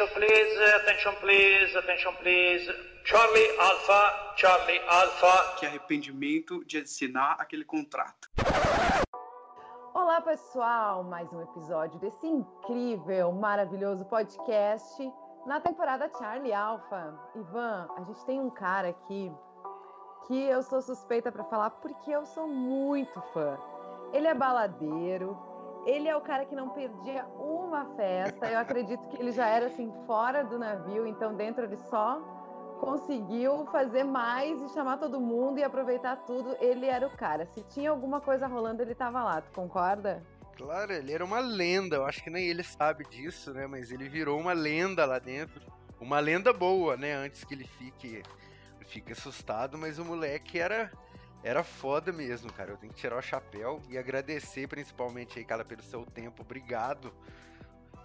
Attention please, attention please, attention please. Charlie Alpha, Charlie Alpha. Que arrependimento de assinar aquele contrato. Olá, pessoal! Mais um episódio desse incrível, maravilhoso podcast na temporada Charlie Alpha. Ivan, a gente tem um cara aqui que eu sou suspeita para falar porque eu sou muito fã. Ele é baladeiro, ele é o cara que não perdia uma festa. Eu acredito que ele já era assim fora do navio, então dentro ele só conseguiu fazer mais e chamar todo mundo e aproveitar tudo. Ele era o cara. Se tinha alguma coisa rolando, ele tava lá. Tu concorda? Claro, ele era uma lenda. Eu acho que nem ele sabe disso, né? Mas ele virou uma lenda lá dentro. Uma lenda boa, né? Antes que ele fique, fique assustado. Mas o moleque era era foda mesmo, cara. Eu tenho que tirar o chapéu e agradecer principalmente aí, cara, pelo seu tempo. Obrigado.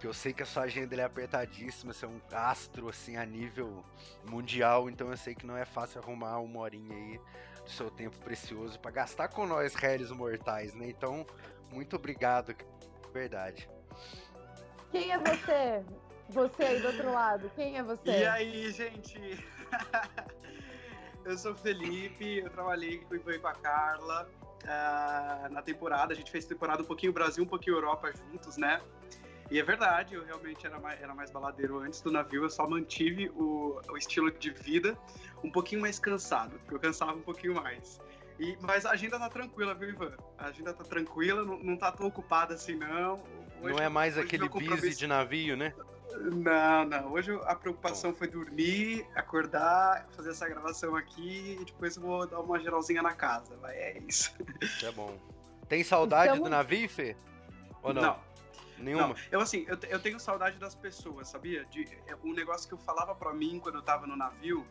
Que eu sei que a sua agenda é apertadíssima, você é um astro assim a nível mundial, então eu sei que não é fácil arrumar uma horinha aí do seu tempo precioso para gastar com nós, réis mortais, né? Então, muito obrigado, verdade. Quem é você? Você aí do outro lado, quem é você? E aí, gente? Eu sou o Felipe, eu trabalhei com o com a Carla uh, na temporada. A gente fez temporada um pouquinho Brasil, um pouquinho Europa juntos, né? E é verdade, eu realmente era mais, era mais baladeiro antes do navio, eu só mantive o, o estilo de vida um pouquinho mais cansado, porque eu cansava um pouquinho mais. E, mas a agenda tá tranquila, viu, Ivan? A agenda tá tranquila, não, não tá tão ocupada assim, não. Hoje, não é mais aquele busy de navio, né? Não, não. Hoje a preocupação foi dormir, acordar, fazer essa gravação aqui e depois eu vou dar uma geralzinha na casa. Vai, é isso. É bom. Tem saudade então... do navio, Fê? Ou não? Não. Nenhuma? Não. Eu, assim, eu, eu tenho saudade das pessoas, sabia? De, é, um negócio que eu falava para mim quando eu tava no navio,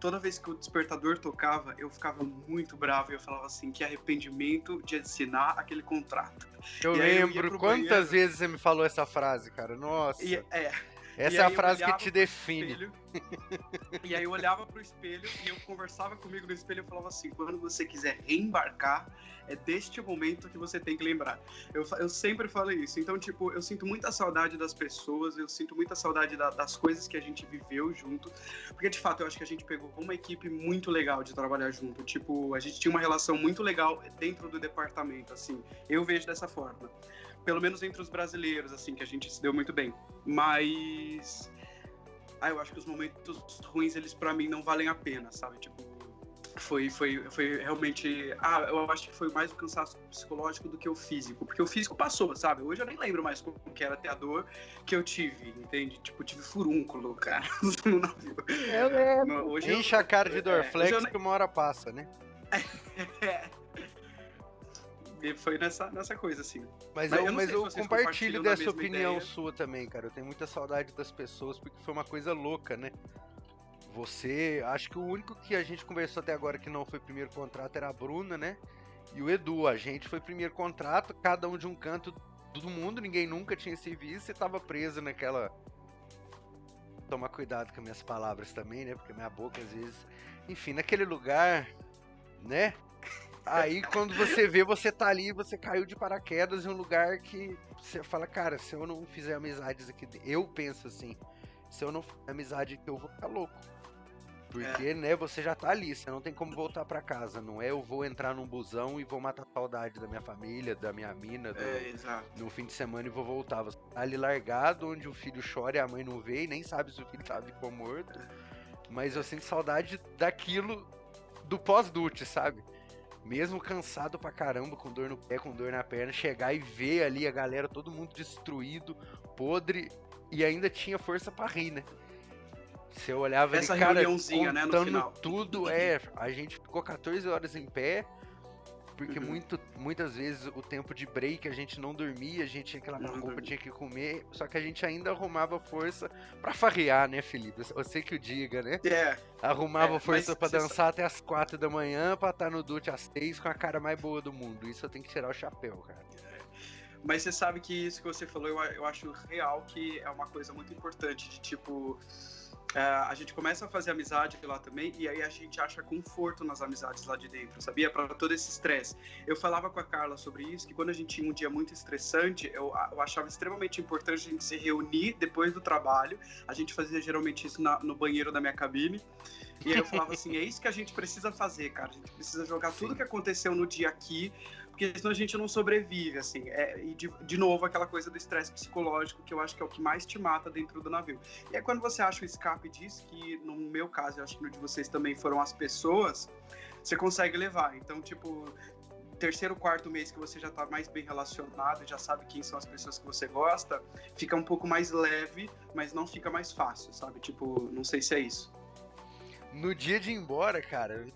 toda vez que o despertador tocava, eu ficava muito bravo e eu falava assim, que arrependimento de assinar aquele contrato. Eu e lembro eu quantas banheiro, vezes você me falou essa frase, cara. Nossa. E, é, essa é a frase que te define. Espelho, e aí eu olhava pro espelho e eu conversava comigo no espelho e falava assim: quando você quiser reembarcar, é deste momento que você tem que lembrar. Eu, eu sempre falei isso. Então, tipo, eu sinto muita saudade das pessoas, eu sinto muita saudade da, das coisas que a gente viveu junto. Porque, de fato, eu acho que a gente pegou uma equipe muito legal de trabalhar junto. Tipo, a gente tinha uma relação muito legal dentro do departamento, assim. Eu vejo dessa forma pelo menos entre os brasileiros, assim, que a gente se deu muito bem. Mas. Ah, eu acho que os momentos ruins, eles para mim não valem a pena, sabe? Tipo, foi, foi, foi realmente. Ah, eu acho que foi mais o cansaço psicológico do que o físico. Porque o físico passou, sabe? Hoje eu nem lembro mais como que era ter a dor que eu tive, entende? Tipo, tive furúnculo, cara, no navio. Eu lembro. Hoje Enche eu, a cara de Dorflex é, que uma hora passa, né? é. E foi nessa, nessa coisa, assim. Mas, mas eu, mas eu compartilho dessa opinião ideia. sua também, cara. Eu tenho muita saudade das pessoas, porque foi uma coisa louca, né? Você, acho que o único que a gente conversou até agora que não foi primeiro contrato era a Bruna, né? E o Edu, a gente foi primeiro contrato, cada um de um canto do mundo, ninguém nunca tinha se visto e tava preso naquela. Tomar cuidado com minhas palavras também, né? Porque minha boca às vezes. Enfim, naquele lugar, né? Aí quando você vê, você tá ali, você caiu de paraquedas em um lugar que você fala, cara, se eu não fizer amizades aqui, eu penso assim, se eu não fizer amizade aqui, eu vou ficar louco. Porque, é. né, você já tá ali, você não tem como voltar para casa, não é eu vou entrar num busão e vou matar a saudade da minha família, da minha mina, do, é, no fim de semana e vou voltar. Você tá ali largado, onde o filho chora e a mãe não vê e nem sabe se o filho tá vivo ou morto. Mas eu sinto saudade daquilo do pós-dute, sabe? Mesmo cansado pra caramba, com dor no pé, com dor na perna, chegar e ver ali a galera, todo mundo destruído, podre, e ainda tinha força pra rir, né? Você olhava Essa ali, cara, né, contando tudo, é, a gente ficou 14 horas em pé, porque uhum. muito, muitas vezes o tempo de break a gente não dormia, a gente tinha que lavar roupa, tinha que comer, só que a gente ainda arrumava força para farrear, né, Felipe? Eu sei que o diga, né? É. Arrumava é, força para dançar sabe... até as quatro da manhã, pra estar no Dute às seis com a cara mais boa do mundo. Isso eu tenho que tirar o chapéu, cara. É. Mas você sabe que isso que você falou, eu, eu acho real que é uma coisa muito importante, de tipo a gente começa a fazer amizade lá também e aí a gente acha conforto nas amizades lá de dentro, sabia? Para todo esse estresse. Eu falava com a Carla sobre isso, que quando a gente tinha um dia muito estressante, eu, eu achava extremamente importante a gente se reunir depois do trabalho. A gente fazia geralmente isso na, no banheiro da minha cabine. E aí eu falava assim, é isso que a gente precisa fazer, cara. A gente precisa jogar Sim. tudo que aconteceu no dia aqui porque senão a gente não sobrevive, assim. É, e de, de novo, aquela coisa do estresse psicológico, que eu acho que é o que mais te mata dentro do navio. E é quando você acha o escape disso, que no meu caso, eu acho que no de vocês também foram as pessoas, você consegue levar. Então, tipo, terceiro, quarto mês que você já está mais bem relacionado, já sabe quem são as pessoas que você gosta, fica um pouco mais leve, mas não fica mais fácil, sabe? Tipo, não sei se é isso. No dia de ir embora, cara,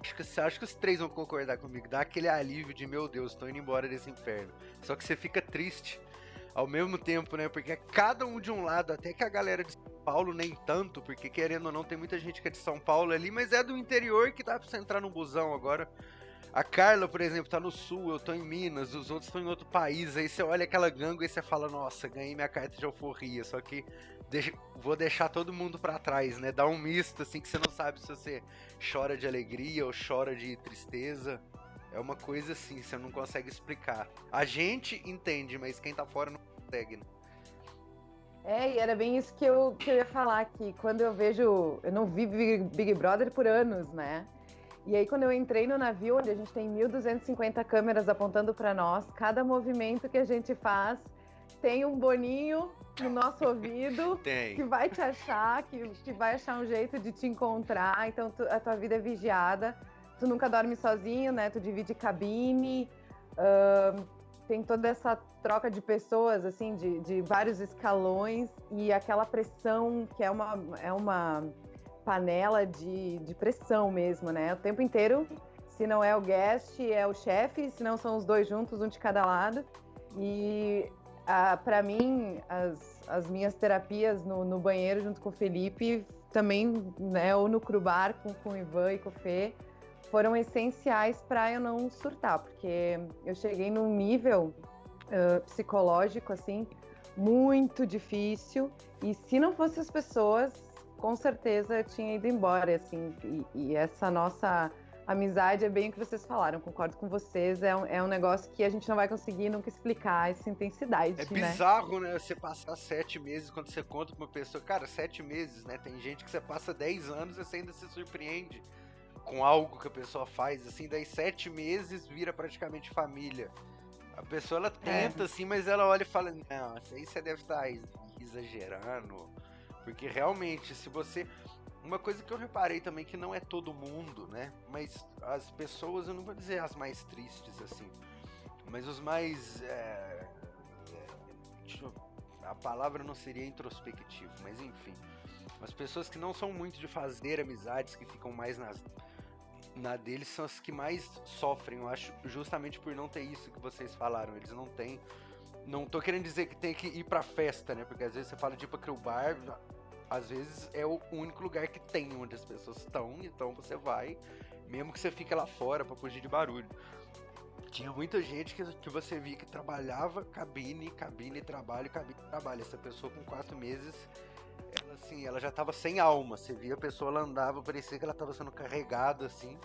Acho que, acho que os três vão concordar comigo. Dá aquele alívio de, meu Deus, tô indo embora desse inferno. Só que você fica triste ao mesmo tempo, né? Porque é cada um de um lado, até que a galera de São Paulo nem tanto, porque querendo ou não, tem muita gente que é de São Paulo ali, mas é do interior que dá pra você entrar num busão agora. A Carla, por exemplo, tá no sul, eu tô em Minas, os outros estão em outro país. Aí você olha aquela ganga e você fala, nossa, ganhei minha carta de alforria. Só que deixa, vou deixar todo mundo para trás, né? Dá um misto, assim, que você não sabe se você chora de alegria ou chora de tristeza. É uma coisa assim, você não consegue explicar. A gente entende, mas quem tá fora não consegue, né? É, e era bem isso que eu, que eu ia falar aqui. Quando eu vejo. Eu não vi Big Brother por anos, né? E aí, quando eu entrei no navio, onde a gente tem 1.250 câmeras apontando para nós, cada movimento que a gente faz tem um boninho no nosso ouvido Tem. que vai te achar, que, que vai achar um jeito de te encontrar. Então tu, a tua vida é vigiada. Tu nunca dorme sozinho, né? Tu divide cabine. Uh, tem toda essa troca de pessoas, assim, de, de vários escalões e aquela pressão que é uma, é uma panela de, de pressão mesmo, né? O tempo inteiro, se não é o guest, é o chefe, se não são os dois juntos, um de cada lado. E ah, para mim, as, as minhas terapias no, no, banheiro junto com o Felipe, também, né, ou no Crubar com, com o Ivan e com o Fê, foram essenciais para eu não surtar, porque eu cheguei num nível uh, psicológico, assim, muito difícil, e se não fossem as pessoas, com certeza eu tinha ido embora, assim, e, e essa nossa amizade é bem o que vocês falaram, concordo com vocês. É um, é um negócio que a gente não vai conseguir nunca explicar essa intensidade. É né? bizarro, né? Você passar sete meses quando você conta pra uma pessoa. Cara, sete meses, né? Tem gente que você passa dez anos e você ainda se surpreende com algo que a pessoa faz. Assim, daí sete meses vira praticamente família. A pessoa ela é. tenta, é. assim, mas ela olha e fala: Não, isso aí você deve estar exagerando. Porque realmente, se você. Uma coisa que eu reparei também que não é todo mundo, né? Mas as pessoas, eu não vou dizer as mais tristes assim, mas os mais. É, é, a palavra não seria introspectivo, mas enfim. As pessoas que não são muito de fazer amizades, que ficam mais nas, na deles, são as que mais sofrem, eu acho, justamente por não ter isso que vocês falaram. Eles não têm. Não tô querendo dizer que tem que ir pra festa, né? Porque às vezes você fala de ir pra bar, às vezes é o único lugar que tem onde as pessoas estão, então você vai, mesmo que você fique lá fora para fugir de barulho. Tinha muita gente que, que você via que trabalhava cabine, cabine, trabalho, cabine, trabalho. Essa pessoa com quatro meses, ela assim, ela já tava sem alma. Você via a pessoa, ela andava, parecia que ela tava sendo carregada assim,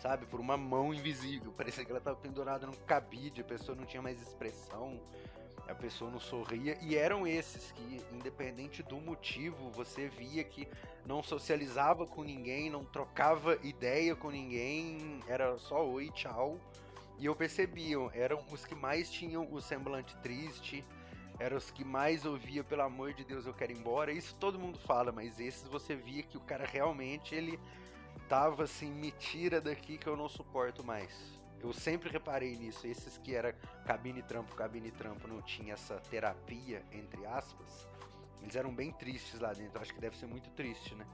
sabe, por uma mão invisível. Parecia que ela tava pendurada num cabide, a pessoa não tinha mais expressão a pessoa não sorria, e eram esses que, independente do motivo, você via que não socializava com ninguém, não trocava ideia com ninguém, era só oi, tchau. E eu percebia, eram os que mais tinham o semblante triste, eram os que mais ouvia, pelo amor de Deus, eu quero ir embora. Isso todo mundo fala, mas esses você via que o cara realmente ele tava assim, me tira daqui que eu não suporto mais. Eu sempre reparei nisso. Esses que era cabine trampo, cabine trampo, não tinha essa terapia, entre aspas, eles eram bem tristes lá dentro. acho que deve ser muito triste, né?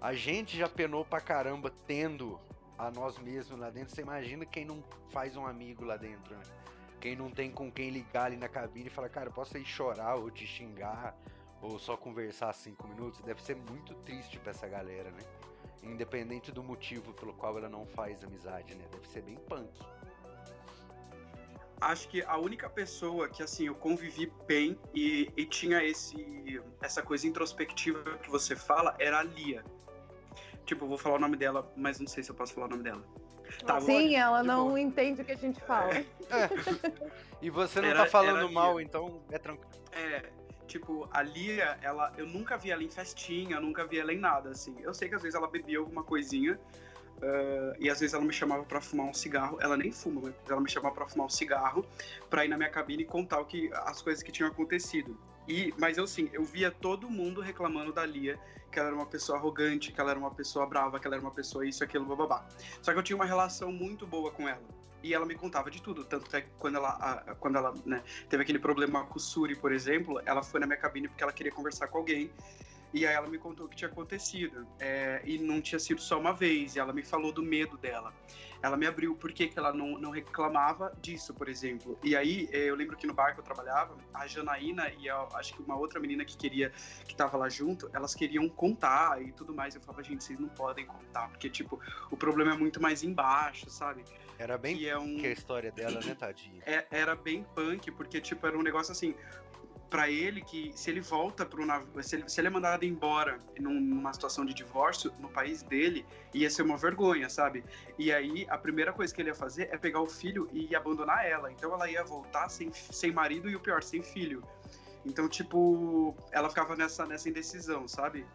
A gente já penou pra caramba tendo a nós mesmos lá dentro. Você imagina quem não faz um amigo lá dentro, né? Quem não tem com quem ligar ali na cabine e falar, cara, posso ir chorar ou te xingar ou só conversar cinco minutos? Deve ser muito triste pra essa galera, né? Independente do motivo pelo qual ela não faz amizade, né? Deve ser bem punk. acho que a única pessoa que assim eu convivi bem e, e, tinha esse essa coisa introspectiva que você fala era a Lia. Tipo, eu vou falar o nome dela, mas não sei se eu posso falar o nome dela. Tá, Sim, ela tipo, não entende o que a gente fala. É. E você não era, tá falando mal, então é tranquilo. É, tipo, a Lia, ela, eu nunca vi ela em festinha, nunca vi ela em nada, assim. Eu sei que às vezes ela bebia alguma coisinha, Uh, e às vezes ela me chamava para fumar um cigarro. Ela nem fuma, mas ela me chamava para fumar um cigarro, para ir na minha cabine e contar o que, as coisas que tinham acontecido. E, mas eu sim, eu via todo mundo reclamando da Lia, que ela era uma pessoa arrogante, que ela era uma pessoa brava, que ela era uma pessoa isso, aquilo, bababá. Só que eu tinha uma relação muito boa com ela. E ela me contava de tudo. Tanto é que quando ela, a, quando ela né, teve aquele problema com o Suri, por exemplo, ela foi na minha cabine porque ela queria conversar com alguém. E aí ela me contou o que tinha acontecido. É, e não tinha sido só uma vez. E ela me falou do medo dela. Ela me abriu por que ela não, não reclamava disso, por exemplo. E aí é, eu lembro que no bar que eu trabalhava, a Janaína e a, acho que uma outra menina que queria, que tava lá junto, elas queriam contar e tudo mais. Eu falava, gente, vocês não podem contar, porque, tipo, o problema é muito mais embaixo, sabe? Era bem que, é um... que a história dela, né, tadinha? É, era bem punk, porque, tipo, era um negócio assim, para ele que se ele volta para o navio, se ele, se ele é mandado embora numa situação de divórcio no país dele, ia ser uma vergonha, sabe? E aí a primeira coisa que ele ia fazer é pegar o filho e abandonar ela. Então ela ia voltar sem, sem marido e o pior, sem filho. Então, tipo, ela ficava nessa, nessa indecisão, sabe?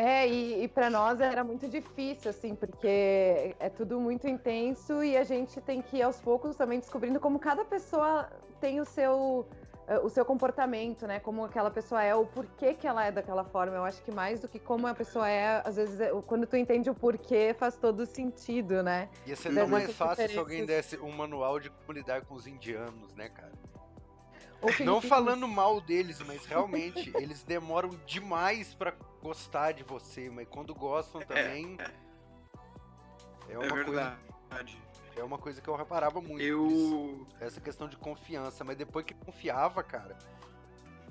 É, e, e para nós era muito difícil, assim, porque é tudo muito intenso e a gente tem que ir aos poucos também descobrindo como cada pessoa tem o seu eh, o seu comportamento, né? Como aquela pessoa é, o porquê que ela é daquela forma. Eu acho que mais do que como a pessoa é, às vezes, é, quando tu entende o porquê, faz todo sentido, né? Ia ser tão mais fácil se alguém desse um manual de como lidar com os indianos, né, cara? Não falando mal deles, mas realmente eles demoram demais para gostar de você, mas quando gostam também. É, é uma é coisa. É uma coisa que eu reparava muito. Eu. Isso, essa questão de confiança, mas depois que confiava, cara.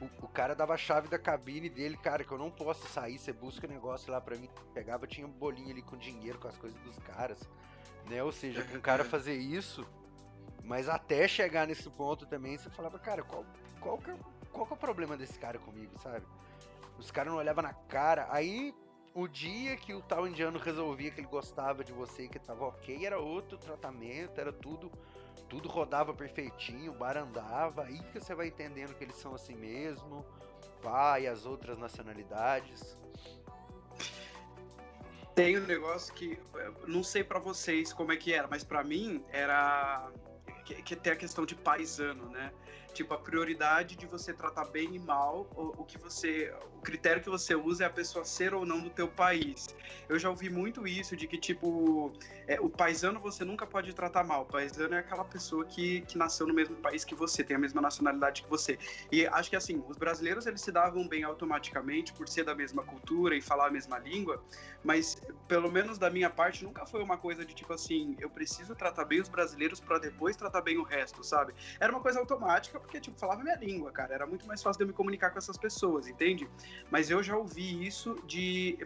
O, o, cara dava a chave da cabine dele, cara, que eu não posso sair, você busca o negócio lá pra mim. Pegava, tinha um bolinho ali com dinheiro, com as coisas dos caras. Né? Ou seja, com um cara fazer isso, mas até chegar nesse ponto também, você falava, cara, qual, qual, que, é, qual que é o problema desse cara comigo, sabe? Os caras não olhavam na cara. Aí, o dia que o tal indiano resolvia que ele gostava de você, que tava ok, era outro tratamento, era tudo. Tudo rodava perfeitinho, o bar andava. Aí que você vai entendendo que eles são assim mesmo. Pá, e as outras nacionalidades. Tem um negócio que não sei para vocês como é que era, mas para mim era que, que tem a questão de paisano, né? Tipo, a prioridade de você tratar bem e mal, o, o, que você. O critério que você usa é a pessoa ser ou não do teu país. Eu já ouvi muito isso de que, tipo, é, o paisano você nunca pode tratar mal. O paisano é aquela pessoa que, que nasceu no mesmo país que você, tem a mesma nacionalidade que você. E acho que assim, os brasileiros eles se davam bem automaticamente por ser da mesma cultura e falar a mesma língua, mas pelo menos da minha parte nunca foi uma coisa de tipo assim, eu preciso tratar bem os brasileiros para depois tratar bem o resto, sabe? Era uma coisa automática porque, tipo, falava minha língua, cara. Era muito mais fácil de eu me comunicar com essas pessoas, entende? Mas eu já ouvi isso de.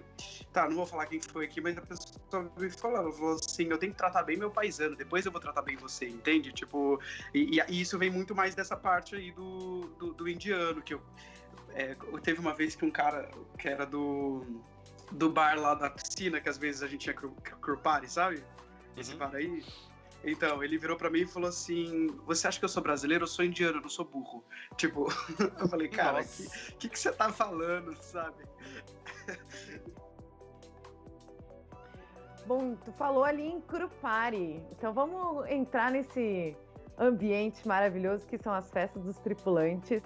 Tá, não vou falar quem foi aqui, mas a pessoa me falou, falou assim: eu tenho que tratar bem meu paisano, depois eu vou tratar bem você, entende? Tipo, e, e isso vem muito mais dessa parte aí do, do, do indiano, que eu. É, teve uma vez que um cara que era do, do bar lá da piscina, que às vezes a gente tinha crew party, sabe? Esse uhum. bar aí. Então, ele virou para mim e falou assim: Você acha que eu sou brasileiro? Eu sou indiano, eu não sou burro. Tipo, eu falei, cara, o que, que, que você tá falando, sabe? Bom, tu falou ali em Curupari. Então vamos entrar nesse ambiente maravilhoso que são as festas dos tripulantes.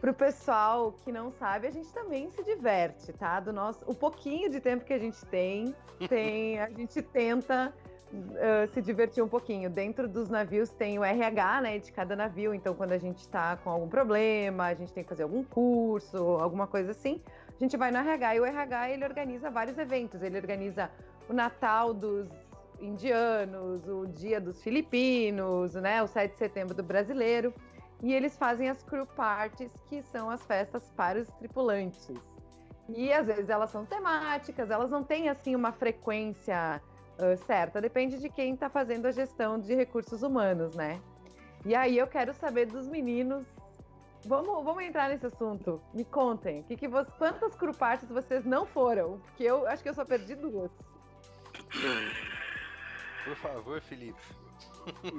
Para o pessoal que não sabe, a gente também se diverte, tá? Do nosso, o pouquinho de tempo que a gente tem, tem a gente tenta uh, se divertir um pouquinho. Dentro dos navios tem o RH, né, de cada navio. Então, quando a gente está com algum problema, a gente tem que fazer algum curso, alguma coisa assim, a gente vai no RH e o RH ele organiza vários eventos. Ele organiza o Natal dos indianos, o Dia dos filipinos, né, o 7 de setembro do brasileiro. E eles fazem as crew parties, que são as festas para os tripulantes. E às vezes elas são temáticas, elas não têm assim uma frequência uh, certa, depende de quem está fazendo a gestão de recursos humanos, né? E aí eu quero saber dos meninos. Vamos, vamos entrar nesse assunto. Me contem, que que você, quantas crupartes vocês não foram? Porque eu acho que eu só perdi duas. Por favor, Felipe.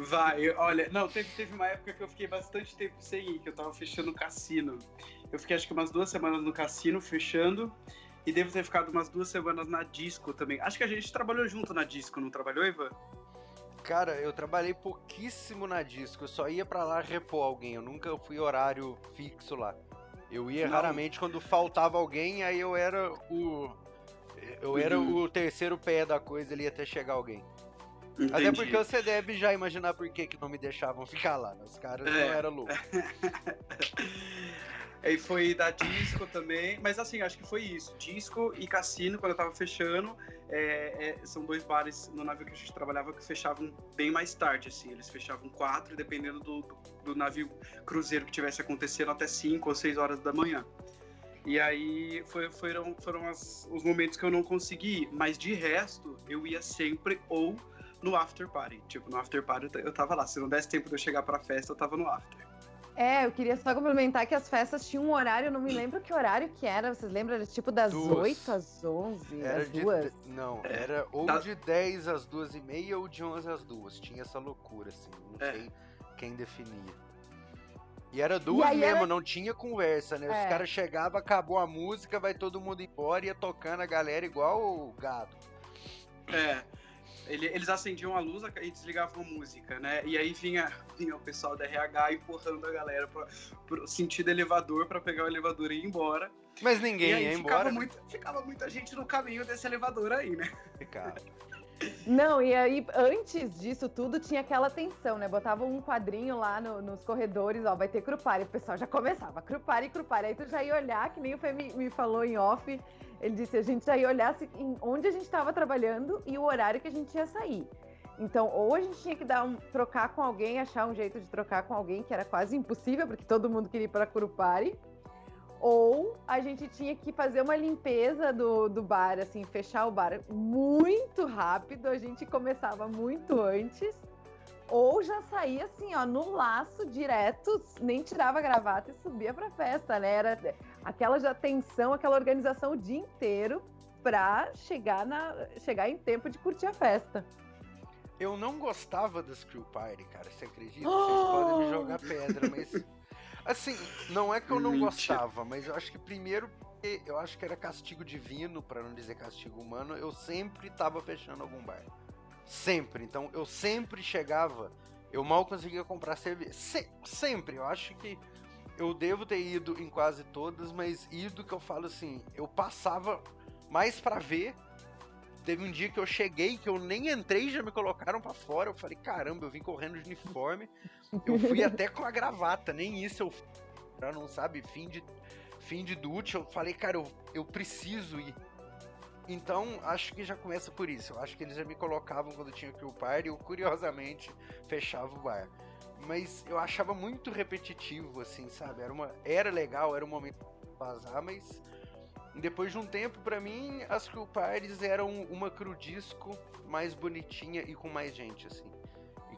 Vai, olha, não, teve, teve uma época que eu fiquei bastante tempo sem ir, que eu tava fechando o cassino. Eu fiquei acho que umas duas semanas no cassino, fechando, e devo ter ficado umas duas semanas na disco também. Acho que a gente trabalhou junto na disco, não trabalhou, Ivan? Cara, eu trabalhei pouquíssimo na disco, eu só ia para lá repor alguém, eu nunca fui horário fixo lá. Eu ia não. raramente quando faltava alguém, aí eu era o. Eu era uhum. o terceiro pé da coisa ali até chegar alguém. Entendi. Até porque você deve já imaginar por que, que não me deixavam ficar lá. Né? Os caras é. não eram loucos. Aí foi da disco também, mas assim, acho que foi isso. Disco e cassino, quando eu tava fechando, é, é, são dois bares no navio que a gente trabalhava que fechavam bem mais tarde, assim. Eles fechavam quatro, dependendo do, do, do navio cruzeiro que tivesse acontecendo, até cinco ou seis horas da manhã. E aí foi, foram, foram as, os momentos que eu não consegui, mas de resto, eu ia sempre ou no after party. Tipo, no after party eu tava lá. Se não desse tempo de eu chegar pra festa, eu tava no after. É, eu queria só complementar que as festas tinham um horário, eu não me lembro que horário que era. Vocês lembram? Era tipo das duas. 8 às 11, era às duas? De, não, era ou da... de 10 às 2 e meia ou de 11 às 2. Tinha essa loucura, assim. Não é. sei quem definia. E era duas e mesmo, era... não tinha conversa, né? É. Os caras chegavam, acabou a música, vai todo mundo embora, ia tocando a galera igual o gado. É. Ele, eles acendiam a luz e desligavam a música, né? E aí vinha, vinha o pessoal da RH empurrando a galera para pro sentido elevador para pegar o elevador e ir embora. Mas ninguém ia embora. Ficava, muito, ficava muita gente no caminho desse elevador aí, né? Ficava. Não, e aí antes disso tudo tinha aquela tensão, né? Botava um quadrinho lá no, nos corredores, ó, vai ter Crupari. O pessoal já começava, Crupari, Crupari. Aí tu já ia olhar, que nem o Fê me, me falou em off, ele disse, a gente já ia olhar onde a gente estava trabalhando e o horário que a gente ia sair. Então, ou a gente tinha que dar um, trocar com alguém, achar um jeito de trocar com alguém, que era quase impossível, porque todo mundo queria ir para Curupari ou a gente tinha que fazer uma limpeza do, do bar, assim, fechar o bar muito rápido, a gente começava muito antes, ou já saía assim, ó, no laço direto, nem tirava a gravata e subia pra festa, né? Era aquela já tensão, aquela organização o dia inteiro pra chegar, na, chegar em tempo de curtir a festa. Eu não gostava das Crew Party, cara, você acredita? Vocês podem me jogar pedra, mas Assim, não é que eu não Mentira. gostava, mas eu acho que primeiro eu acho que era castigo divino, para não dizer castigo humano, eu sempre tava fechando algum bar. Sempre. Então eu sempre chegava, eu mal conseguia comprar cerveja. Se, sempre. Eu acho que eu devo ter ido em quase todas, mas ido que eu falo assim, eu passava mais para ver. Teve um dia que eu cheguei, que eu nem entrei e já me colocaram para fora. Eu falei, caramba, eu vim correndo de uniforme. Eu fui até com a gravata, nem isso eu pra não sabe, fim de fim de dute, eu falei, cara, eu, eu preciso ir. Então, acho que já começa por isso. Eu acho que eles já me colocavam quando tinha que o par e eu, curiosamente, fechava o bar. Mas eu achava muito repetitivo, assim, sabe? Era, uma, era legal, era um momento de vazar, mas depois de um tempo, para mim, as crew parties eram uma crudisco mais bonitinha e com mais gente, assim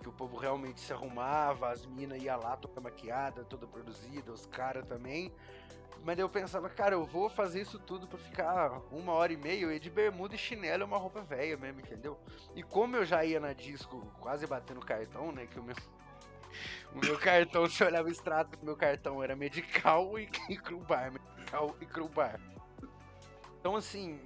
que o povo realmente se arrumava, as minas iam lá toda maquiada, toda produzida, os caras também. Mas eu pensava, cara, eu vou fazer isso tudo pra ficar uma hora e meia e de bermuda e chinelo é uma roupa velha mesmo, entendeu? E como eu já ia na disco quase batendo cartão, né? Que o meu, o meu cartão, se eu olhava o extrato do meu cartão, era medical e, e bar, medical e bar. Então, assim,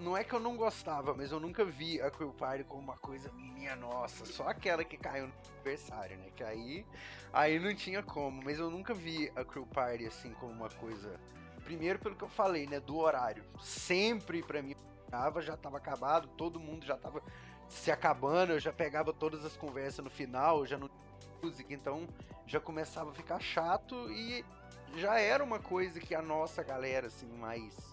não é que eu não gostava, mas eu nunca vi a Crew Party como uma coisa minha nossa, só aquela que caiu no aniversário, né? Que aí, aí não tinha como, mas eu nunca vi a Crew Party assim como uma coisa. Primeiro pelo que eu falei, né, do horário. Sempre para mim já tava acabado, todo mundo já tava se acabando, eu já pegava todas as conversas no final, já não música, então já começava a ficar chato e já era uma coisa que a nossa galera assim mais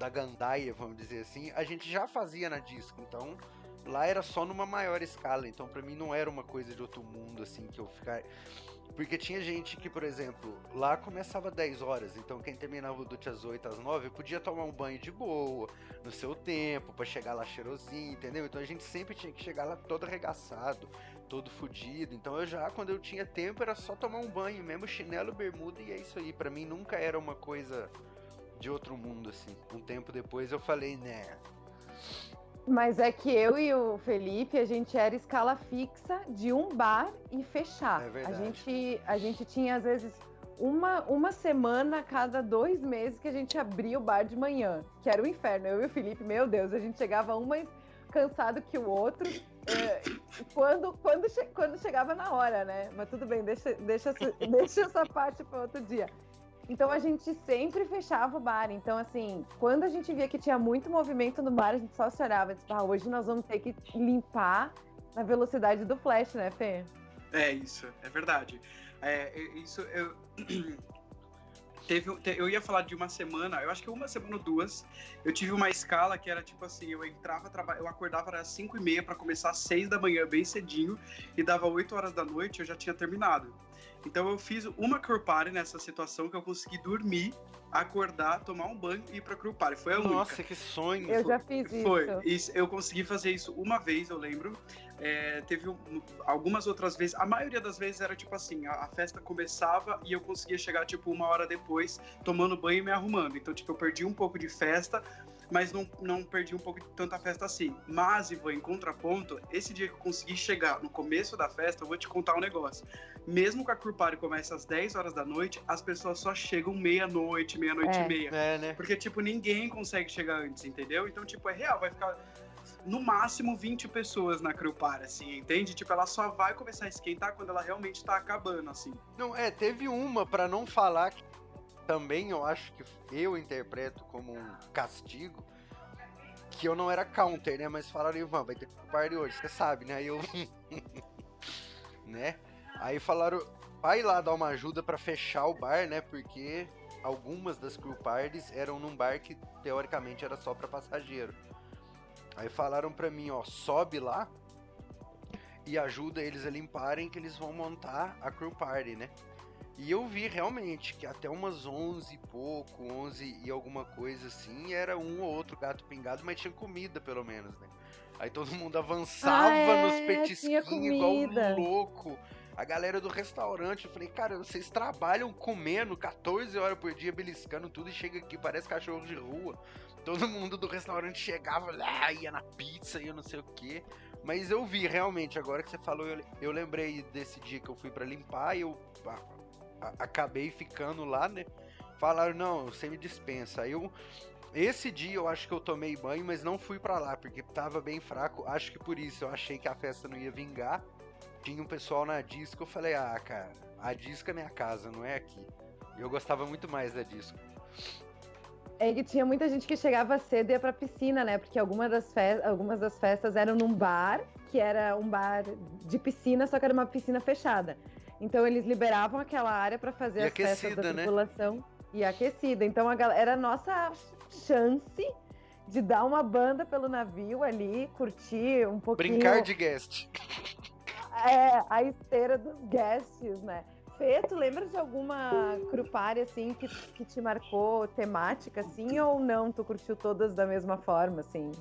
da gandaia, vamos dizer assim, a gente já fazia na disco, então lá era só numa maior escala, então para mim não era uma coisa de outro mundo assim que eu ficar Porque tinha gente que, por exemplo, lá começava 10 horas, então quem terminava o dute às 8, às 9, podia tomar um banho de boa, no seu tempo, para chegar lá cheirosinho, entendeu? Então a gente sempre tinha que chegar lá todo arregaçado, todo fudido. Então eu já, quando eu tinha tempo, era só tomar um banho, mesmo chinelo, bermuda, e é isso aí. para mim nunca era uma coisa de outro mundo, assim. Um tempo depois eu falei, né, mas é que eu e o Felipe, a gente era escala fixa de um bar e fechar. É a gente, a gente tinha, às vezes, uma, uma semana a cada dois meses que a gente abria o bar de manhã, que era o inferno. Eu e o Felipe, meu Deus, a gente chegava um mais cansado que o outro. É, quando, quando, che quando chegava na hora, né? Mas tudo bem, deixa, deixa, deixa essa parte para outro dia. Então a gente sempre fechava o bar. Então, assim, quando a gente via que tinha muito movimento no bar, a gente só se olhava. Tipo, ah, hoje nós vamos ter que limpar na velocidade do flash, né, Fê? É isso, é verdade. É, isso eu. Teve, eu ia falar de uma semana, eu acho que uma semana ou duas, eu tive uma escala que era tipo assim, eu entrava, eu acordava às 5 e meia para começar às 6 da manhã, bem cedinho, e dava 8 horas da noite, eu já tinha terminado. Então eu fiz uma crew party nessa situação que eu consegui dormir, acordar, tomar um banho e ir pra crew party. Foi a Nossa, única. Nossa, que sonho! Eu já fiz isso. Foi. Isso, eu consegui fazer isso uma vez, eu lembro. É, teve um, algumas outras vezes, a maioria das vezes era tipo assim, a, a, festa começava e eu conseguia chegar tipo uma hora depois, tomando banho e me arrumando. Então, tipo, eu perdi um pouco de festa, mas não, não perdi um pouco de tanta festa assim. Mas, Ivan, em contraponto, esse dia que eu consegui chegar no começo da festa, eu vou te contar um negócio mesmo que a Party comece às 10 horas da noite, as pessoas só chegam meia-noite, meia-noite é. e meia. É, né? Porque, tipo, ninguém consegue chegar antes, entendeu? Então, tipo, é real, vai ficar no máximo 20 pessoas na Crew Party, assim, entende? Tipo, ela só vai começar a esquentar quando ela realmente tá acabando, assim. Não, é, teve uma, para não falar que também eu acho que eu interpreto como um castigo, que eu não era counter, né? Mas falaram, Ivan, vai ter party hoje, você sabe, né? Aí eu. né? Aí falaram, vai lá dar uma ajuda para fechar o bar, né? Porque algumas das crew parties eram num bar que teoricamente era só para passageiro. Aí falaram pra mim, ó, sobe lá e ajuda eles a limparem que eles vão montar a crew party, né? E eu vi realmente que até umas 11 e pouco, 11 e alguma coisa assim, era um ou outro gato pingado, mas tinha comida pelo menos, né? Aí todo mundo avançava ah, é, nos petisquinhos igual um louco a galera do restaurante. Eu falei, cara, vocês trabalham comendo 14 horas por dia, beliscando tudo e chega aqui, parece cachorro de rua. Todo mundo do restaurante chegava lá, ia na pizza, ia não sei o que. Mas eu vi realmente, agora que você falou, eu, eu lembrei desse dia que eu fui para limpar e eu acabei ficando lá, né? Falaram, não, você me dispensa. Eu. Esse dia eu acho que eu tomei banho, mas não fui para lá, porque tava bem fraco. Acho que por isso eu achei que a festa não ia vingar tinha um pessoal na disco, eu falei, ah, cara, a disco é minha casa, não é aqui. E eu gostava muito mais da disco. É que tinha muita gente que chegava cedo e ia pra piscina, né? Porque algumas das, algumas das festas eram num bar, que era um bar de piscina, só que era uma piscina fechada. Então eles liberavam aquela área para fazer e as festas da né? tripulação e aquecida. Então a galera, era a nossa chance de dar uma banda pelo navio ali, curtir um pouquinho. Brincar de guest. É, a esteira dos guests, né? Fê, tu lembra de alguma crupária, assim, que, que te marcou temática, assim, ou não? Tu curtiu todas da mesma forma, assim?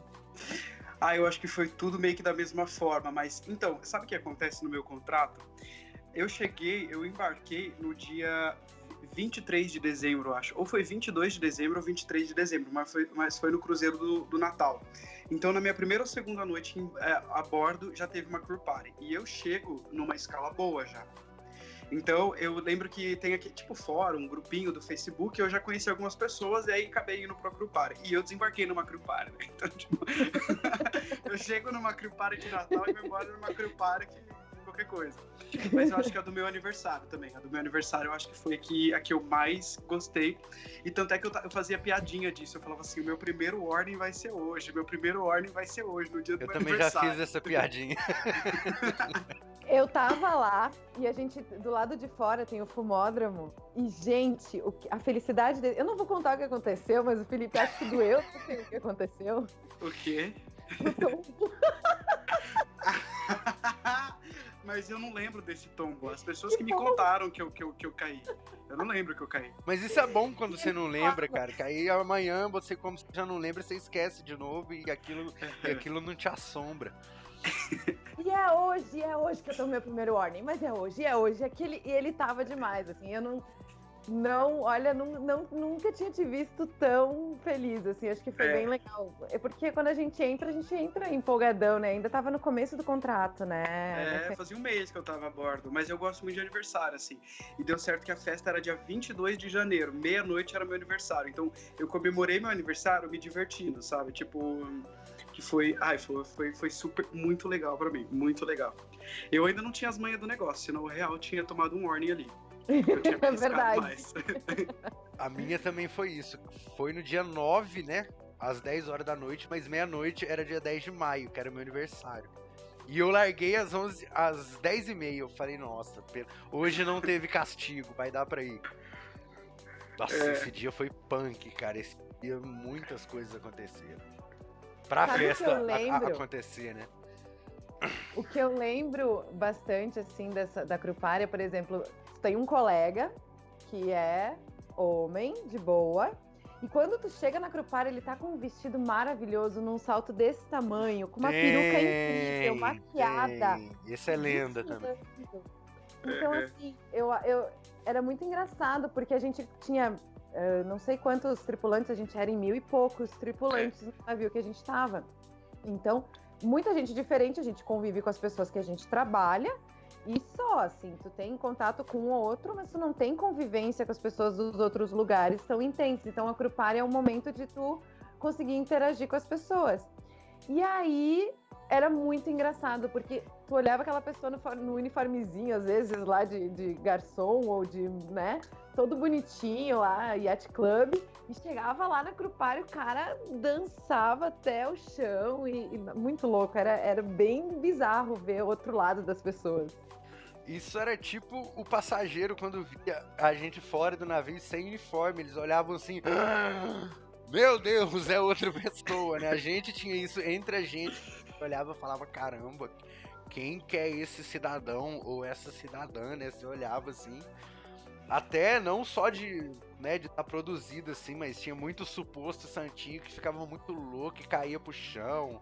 Ah, eu acho que foi tudo meio que da mesma forma, mas então, sabe o que acontece no meu contrato? Eu cheguei, eu embarquei no dia 23 de dezembro, acho. Ou foi 22 de dezembro ou 23 de dezembro, mas foi, mas foi no cruzeiro do, do Natal. Então, na minha primeira ou segunda noite em, é, a bordo, já teve uma crew party. E eu chego numa escala boa já. Então, eu lembro que tem aqui, tipo, fórum, um grupinho do Facebook, eu já conheci algumas pessoas e aí acabei indo pro crew party. E eu desembarquei numa crew party, né? Então, tipo, eu chego numa crew party de Natal e vou embora numa crew party que qualquer coisa. Mas eu acho que é a do meu aniversário também. A do meu aniversário eu acho que foi a que, a que eu mais gostei. E tanto é que eu, eu fazia piadinha disso. Eu falava assim: o meu primeiro warning vai ser hoje, meu primeiro warning vai ser hoje, no dia do eu meu aniversário. Eu também já fiz essa piadinha. Eu tava lá e a gente, do lado de fora, tem o fumódromo. E, gente, o, a felicidade dele. Eu não vou contar o que aconteceu, mas o Felipe acho que doeu o que aconteceu. O quê? mas eu não lembro desse tombo. As pessoas que me contaram que eu, que, eu, que eu caí. Eu não lembro que eu caí. Mas isso é bom quando você não lembra, cara. Que aí amanhã você, como você já não lembra, você esquece de novo e aquilo, e aquilo não te assombra. E é hoje, é hoje que eu tomo meu primeiro warning, mas é hoje, é hoje. Aquele, e ele tava demais, assim, eu não. Não, olha, não, não, nunca tinha te visto tão feliz, assim, acho que foi é. bem legal. É porque quando a gente entra, a gente entra empolgadão, né? Ainda tava no começo do contrato, né? É, fazia um mês que eu tava a bordo, mas eu gosto muito de aniversário, assim. E deu certo que a festa era dia 22 de janeiro, meia-noite era meu aniversário. Então eu comemorei meu aniversário me divertindo, sabe? Tipo, que foi, ai, foi, foi, foi super, muito legal para mim, muito legal. Eu ainda não tinha as manhas do negócio, senão o real tinha tomado um warning ali. É verdade. A minha também foi isso. Foi no dia 9, né? Às 10 horas da noite, mas meia-noite era dia 10 de maio, que era o meu aniversário. E eu larguei às, 11, às 10 e meia. Eu falei, nossa, hoje não teve castigo, vai dar pra ir. Nossa, é... esse dia foi punk, cara. Esse dia muitas coisas aconteceram. Pra Sabe festa a, a, acontecer, né? O que eu lembro bastante, assim, dessa, da Crupária, por exemplo, tem um colega que é homem, de boa, e quando tu chega na Crupária, ele tá com um vestido maravilhoso, num salto desse tamanho, com uma tem, peruca incrível, maquiada. Tem. Isso é lenda também. Então, assim, eu, eu, era muito engraçado, porque a gente tinha, uh, não sei quantos tripulantes, a gente era em mil e poucos tripulantes no navio que a gente tava. Então, muita gente diferente, a gente convive com as pessoas que a gente trabalha, e só, assim, tu tem contato com o outro, mas tu não tem convivência com as pessoas dos outros lugares tão intensos. Então, a Crupar é o momento de tu conseguir interagir com as pessoas. E aí, era muito engraçado, porque tu olhava aquela pessoa no, no uniformezinho, às vezes, lá de, de, garçom ou de, né, todo bonitinho lá, Yacht Club, e chegava lá na Crupar o cara dançava até o chão, e, e muito louco, era, era bem bizarro ver o outro lado das pessoas. Isso era tipo o passageiro quando via a gente fora do navio sem uniforme. Eles olhavam assim. Ah, meu Deus, é outra pessoa, né? A gente tinha isso entre a gente. Olhava e falava, caramba, quem que é esse cidadão ou essa cidadã, né? Você olhava assim. Até não só de né, de estar tá produzido assim, mas tinha muito suposto santinho que ficava muito louco e caía pro chão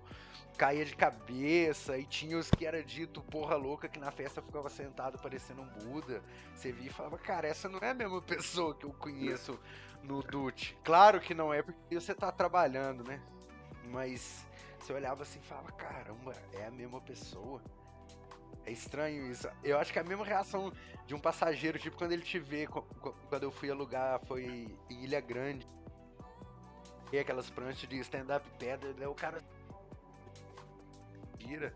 caía de cabeça, e tinha os que era dito porra louca que na festa ficava sentado parecendo um Buda. Você via e falava, cara, essa não é a mesma pessoa que eu conheço no Dutch. Claro que não é, porque você tá trabalhando, né? Mas você olhava assim e falava, caramba, é a mesma pessoa. É estranho isso. Eu acho que é a mesma reação de um passageiro, tipo, quando ele te vê, quando eu fui alugar, foi em Ilha Grande. E aquelas pranchas de stand-up pedra, né? o cara Akira.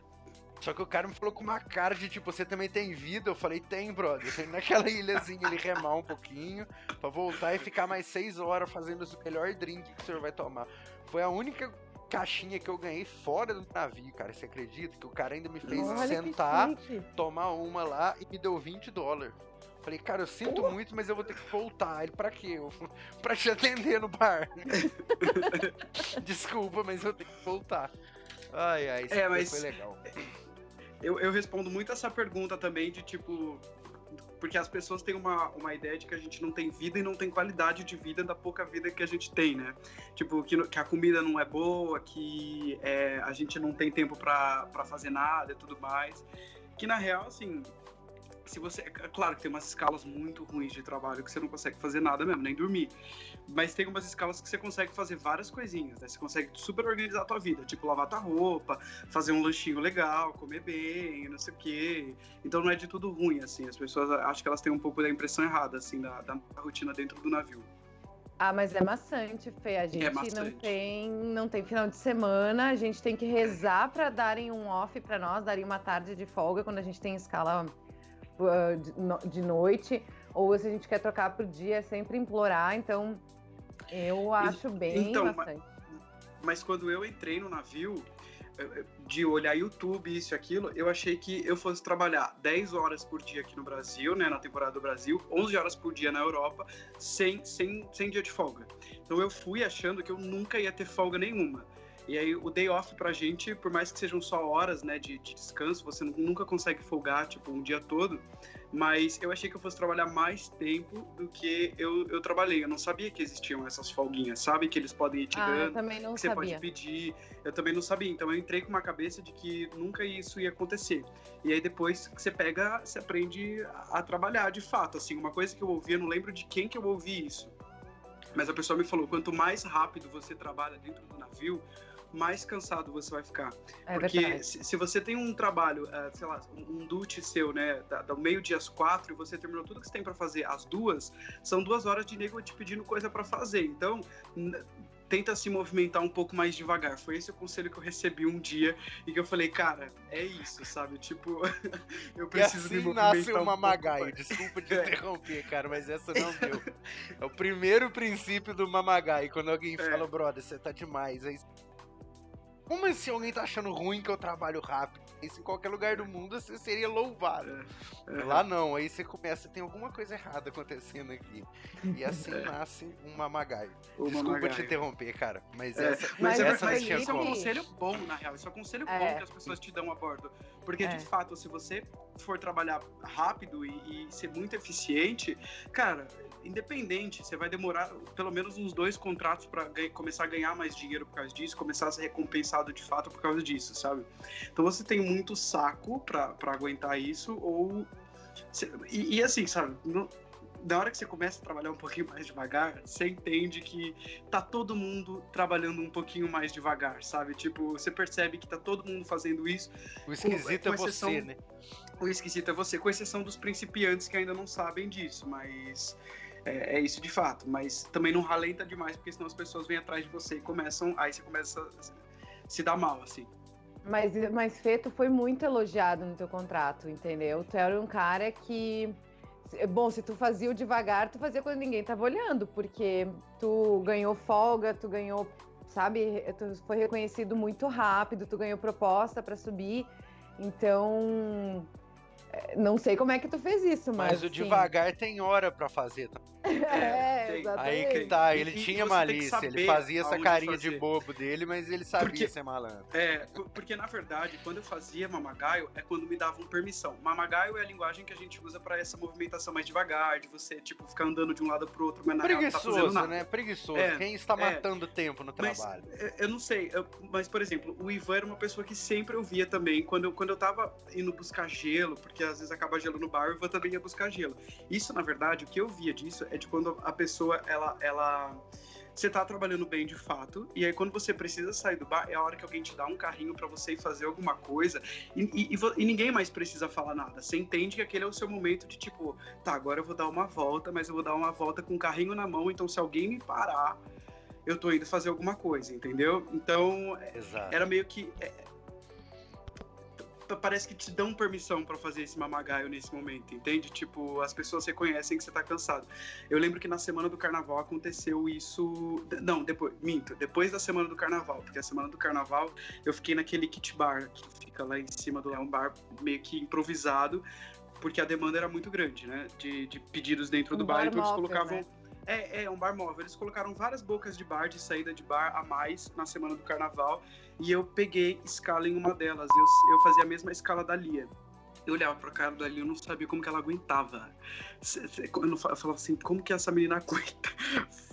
Só que o cara me falou com uma cara de tipo, você também tem vida? Eu falei, tem, brother. Tem naquela ilhazinha ele remar um pouquinho pra voltar e ficar mais seis horas fazendo o melhor drink que o senhor vai tomar. Foi a única caixinha que eu ganhei fora do navio, cara. Você acredita? Que o cara ainda me fez Olha sentar, tomar uma lá e me deu 20 dólares. Falei, cara, eu sinto muito, mas eu vou ter que voltar. Ele, pra quê? Eu, pra te atender no bar. Desculpa, mas eu tenho que voltar. Ai, ai, isso é, mas foi legal. Eu, eu respondo muito essa pergunta também de tipo. Porque as pessoas têm uma, uma ideia de que a gente não tem vida e não tem qualidade de vida da pouca vida que a gente tem, né? Tipo, que, que a comida não é boa, que é, a gente não tem tempo para fazer nada e tudo mais. Que na real, assim, se você. É claro que tem umas escalas muito ruins de trabalho que você não consegue fazer nada mesmo, nem dormir. Mas tem umas escalas que você consegue fazer várias coisinhas, né? Você consegue super organizar a tua vida, tipo lavar tua roupa, fazer um lanchinho legal, comer bem, não sei o quê. Então não é de tudo ruim, assim. As pessoas acho que elas têm um pouco da impressão errada, assim, da, da rotina dentro do navio. Ah, mas é maçante, Fê. A é gente é não tem, não tem final de semana. A gente tem que rezar para darem um off para nós, darem uma tarde de folga quando a gente tem escala uh, de, noite, ou se a gente quer trocar por dia, é sempre implorar. Então, eu acho bem então, bastante. Mas, mas quando eu entrei no navio, eh, eh, de olhar YouTube, isso e aquilo, eu achei que eu fosse trabalhar 10 horas por dia aqui no Brasil, né, na temporada do Brasil, 11 horas por dia na Europa, sem, sem, sem dia de folga. Então eu fui achando que eu nunca ia ter folga nenhuma. E aí o day off pra gente, por mais que sejam só horas, né, de, de descanso, você nunca consegue folgar, tipo, um dia todo, mas eu achei que eu fosse trabalhar mais tempo do que eu, eu trabalhei. Eu não sabia que existiam essas folguinhas, sabe? Que eles podem ir te ah, dando, eu também não que sabia. você pode pedir. Eu também não sabia. Então eu entrei com uma cabeça de que nunca isso ia acontecer. E aí depois que você pega, você aprende a trabalhar de fato. Assim, uma coisa que eu ouvi, eu não lembro de quem que eu ouvi isso. Mas a pessoa me falou, quanto mais rápido você trabalha dentro do navio, mais cansado você vai ficar. É Porque se, se, você tem um trabalho, uh, sei lá, um, um dute seu, né, da, do meio-dia às quatro, e você terminou tudo que você tem para fazer às duas, são duas horas de nego te pedindo coisa para fazer. Então, tenta se movimentar um pouco mais devagar. Foi esse o conselho que eu recebi um dia e que eu falei, cara, é isso, sabe? Tipo, eu preciso e assim me movimentar nasce uma um Magaio. Desculpa te interromper, cara, mas essa não deu. É o primeiro princípio do Mamagai. Quando alguém é. fala, brother, você tá demais. Aí como se alguém tá achando ruim que eu trabalho rápido? Isso em qualquer lugar do mundo você seria louvado. É, é. Lá não, aí você começa, tem alguma coisa errada acontecendo aqui. E assim é. nasce um mamagaio. O Desculpa mamagaio. te interromper, cara, mas é, essa, mas essa é, isso é um conselho bom, na real. Isso é um conselho bom é. que as pessoas te dão a bordo. Porque, de fato, se você for trabalhar rápido e, e ser muito eficiente, cara, independente, você vai demorar pelo menos uns dois contratos para começar a ganhar mais dinheiro por causa disso, começar a ser recompensado de fato por causa disso, sabe? Então você tem muito saco para aguentar isso, ou. E, e assim, sabe? No, na hora que você começa a trabalhar um pouquinho mais devagar, você entende que tá todo mundo trabalhando um pouquinho mais devagar, sabe? Tipo, você percebe que tá todo mundo fazendo isso. O esquisito com, com é exceção, você, né? O esquisito é você, com exceção dos principiantes que ainda não sabem disso, mas é, é, isso de fato, mas também não ralenta demais, porque senão as pessoas vêm atrás de você e começam, aí você começa a se dar mal, assim. Mas, mas Feto foi muito elogiado no teu contrato, entendeu? Tu era um cara que. Bom, se tu fazia o devagar, tu fazia quando ninguém tava olhando, porque tu ganhou folga, tu ganhou, sabe, tu foi reconhecido muito rápido, tu ganhou proposta para subir. Então, não sei como é que tu fez isso, mas. Mas o devagar tem hora para fazer. Tá? É, é Aí que tá, ele e, tinha malícia, ele fazia essa carinha fazer. de bobo dele, mas ele sabia porque, ser malandro. É, porque na verdade, quando eu fazia mamagaio, é quando me davam permissão. Mamagaio é a linguagem que a gente usa para essa movimentação mais devagar, de você, tipo, ficar andando de um lado pro outro, mas na Preguiçoso, real não tá fazendo nada. né? Preguiçoso. É, Quem está é. matando tempo no trabalho? Mas, eu não sei, eu, mas por exemplo, o Ivan era uma pessoa que sempre eu via também, quando eu, quando eu tava indo buscar gelo, porque às vezes acaba gelo no bar, o Ivan também ia buscar gelo. Isso, na verdade, o que eu via disso é de quando a pessoa, ela, ela você tá trabalhando bem de fato, e aí quando você precisa sair do bar, é a hora que alguém te dá um carrinho para você ir fazer alguma coisa, e, e, e, ninguém mais precisa falar nada. Você entende que aquele é o seu momento de tipo, tá, agora eu vou dar uma volta, mas eu vou dar uma volta com o carrinho na mão, então se alguém me parar, eu tô indo fazer alguma coisa, entendeu? Então, Exato. era meio que. É, parece que te dão permissão para fazer esse mamagaio nesse momento, entende? Tipo, as pessoas reconhecem que você tá cansado. Eu lembro que na semana do carnaval aconteceu isso. Não, depois, minto, depois da semana do carnaval, porque a semana do carnaval eu fiquei naquele kit bar que fica lá em cima do. É um bar meio que improvisado, porque a demanda era muito grande, né? De, de pedidos dentro um do bar, bar então eles colocavam. Né? É, é um bar móvel. Eles colocaram várias bocas de bar, de saída de bar a mais na semana do carnaval. E eu peguei escala em uma delas. Eu, eu fazia a mesma escala da Lia. Eu olhava pra cara da Lia, eu não sabia como que ela aguentava. Eu falava assim, como que essa menina aguenta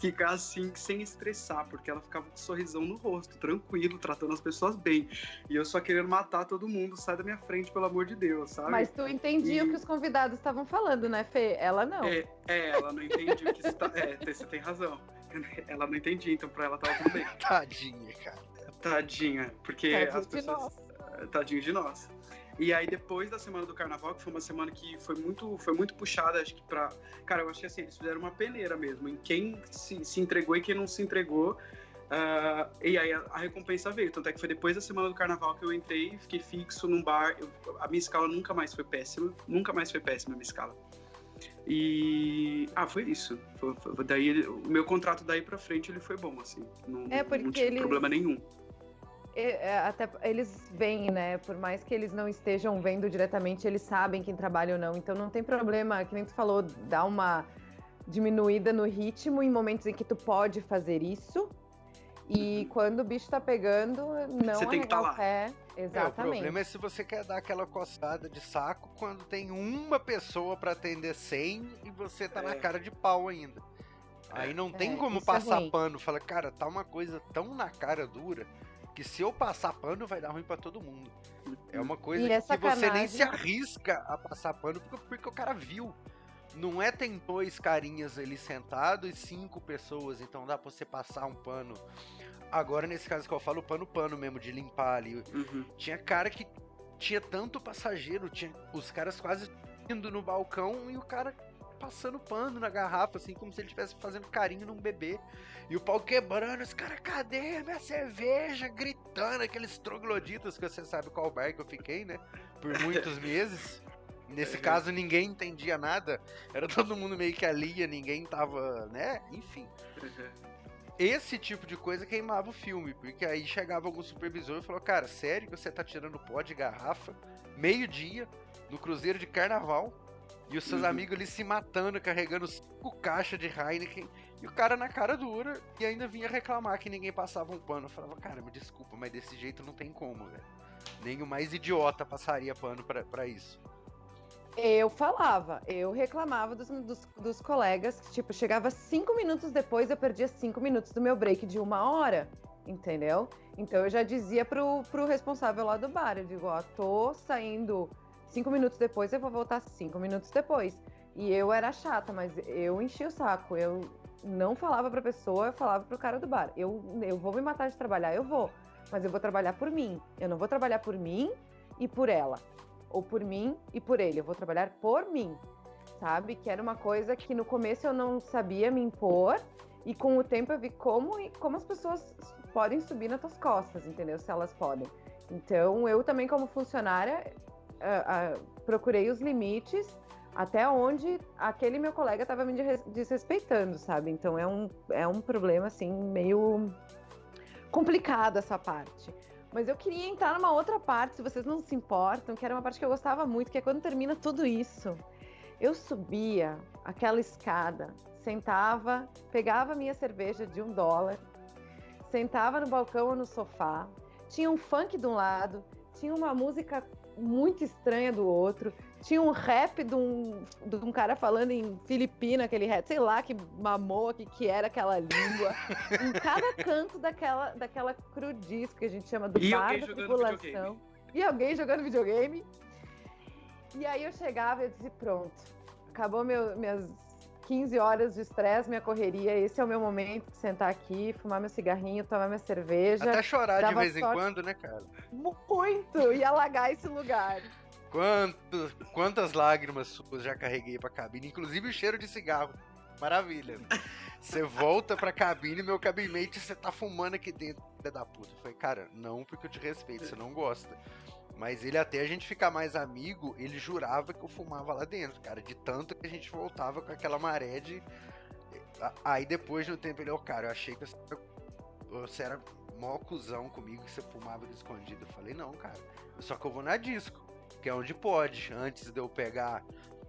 ficar assim, sem estressar? Porque ela ficava com um sorrisão no rosto, tranquilo, tratando as pessoas bem. E eu só querendo matar todo mundo, sai da minha frente, pelo amor de Deus, sabe? Mas tu entendia e... o que os convidados estavam falando, né, Fê? Ela não. É, é ela não entendia o que você tá... É, você tem razão. Ela não entendia, então pra ela tava tudo bem. Tadinha, cara. Tadinha, porque Tadinho as pessoas. De Tadinho de nós. E aí, depois da semana do carnaval, que foi uma semana que foi muito, foi muito puxada, acho que pra. Cara, eu acho que assim, eles fizeram uma peneira mesmo, em quem se, se entregou e quem não se entregou. Uh, e aí a, a, recompensa veio. Tanto é que foi depois da semana do carnaval que eu entrei, fiquei fixo num bar. Eu, a minha escala nunca mais foi péssima. Nunca mais foi péssima a minha escala. E. Ah, foi isso. Foi, foi, daí, o meu contrato daí pra frente ele foi bom, assim. Não, é porque não tive eles... problema nenhum. É, até eles veem, né? Por mais que eles não estejam vendo diretamente, eles sabem quem trabalha ou não. Então não tem problema, que nem tu falou, dar uma diminuída no ritmo em momentos em que tu pode fazer isso. E quando o bicho tá pegando, não você tem que tá o pé. Exatamente. É, o problema é se você quer dar aquela coçada de saco quando tem uma pessoa para atender 100 e você tá é. na cara de pau ainda. Aí não tem é, como é passar é pano. Fala, cara, tá uma coisa tão na cara dura que se eu passar pano vai dar ruim para todo mundo. É uma coisa que você nem se arrisca a passar pano porque, porque o cara viu. Não é tem dois carinhas ali sentados e cinco pessoas, então dá pra você passar um pano. Agora, nesse caso que eu falo, pano pano mesmo, de limpar ali. Uhum. Tinha cara que tinha tanto passageiro, tinha os caras quase indo no balcão e o cara passando pano na garrafa, assim, como se ele estivesse fazendo carinho num bebê. E o pau quebrando, os caras, cadê minha cerveja? Gritando, aqueles trogloditas que você sabe qual bar que eu fiquei, né? Por muitos meses. Nesse é, caso, ninguém entendia nada. Era todo mundo meio que alia, ninguém tava, né? Enfim. Esse tipo de coisa queimava o filme, porque aí chegava algum supervisor e falou: Cara, sério que você tá tirando pó de garrafa, meio-dia, no cruzeiro de carnaval, e os seus uhum. amigos ali se matando, carregando cinco caixas de Heineken, e o cara na cara dura, e ainda vinha reclamar que ninguém passava um pano. Eu falava: Cara, me desculpa, mas desse jeito não tem como, velho. Nem o mais idiota passaria pano para isso. Eu falava, eu reclamava dos, dos, dos, colegas que, tipo, chegava cinco minutos depois, eu perdia cinco minutos do meu break de uma hora, entendeu? Então eu já dizia pro, pro responsável lá do bar, eu digo, ó, tô saindo cinco minutos depois, eu vou voltar cinco minutos depois. E eu era chata, mas eu enchi o saco, eu não falava pra pessoa, eu falava pro cara do bar, eu, eu vou me matar de trabalhar, eu vou, mas eu vou trabalhar por mim, eu não vou trabalhar por mim e por ela ou por mim e por ele. Eu vou trabalhar por mim, sabe? Que era uma coisa que no começo eu não sabia me impor e com o tempo eu vi como como as pessoas podem subir nas tuas costas, entendeu? Se elas podem. Então eu também como funcionária uh, uh, procurei os limites até onde aquele meu colega estava me desrespeitando, sabe? Então é um, é um problema assim meio complicado essa parte. Mas eu queria entrar numa outra parte, se vocês não se importam, que era uma parte que eu gostava muito, que é quando termina tudo isso. Eu subia aquela escada, sentava, pegava minha cerveja de um dólar, sentava no balcão ou no sofá, tinha um funk de um lado, tinha uma música muito estranha do outro, tinha um rap de um, de um cara falando em Filipina, aquele rap, sei lá que mamou, que, que era aquela língua. em cada canto daquela, daquela crudisco que a gente chama do e bar da tripulação. E alguém jogando videogame. E aí eu chegava e disse, pronto, acabou meu, minhas 15 horas de estresse, minha correria, esse é o meu momento de sentar aqui, fumar meu cigarrinho, tomar minha cerveja. Até chorar de vez em quando, né, cara? Muito! E alagar esse lugar. Quanto, quantas lágrimas suas já carreguei pra cabine, inclusive o cheiro de cigarro. Maravilha. Você volta pra cabine, meu cabinete, você tá fumando aqui dentro, da puta. Eu falei, cara, não porque eu te respeito, você não gosta. Mas ele, até a gente ficar mais amigo, ele jurava que eu fumava lá dentro, cara. De tanto que a gente voltava com aquela maré de. Aí depois no tempo ele, ô, oh, cara, eu achei que você era mó cuzão comigo que você fumava de escondido. Eu falei, não, cara. Só que eu vou na disco que é onde pode, antes de eu pegar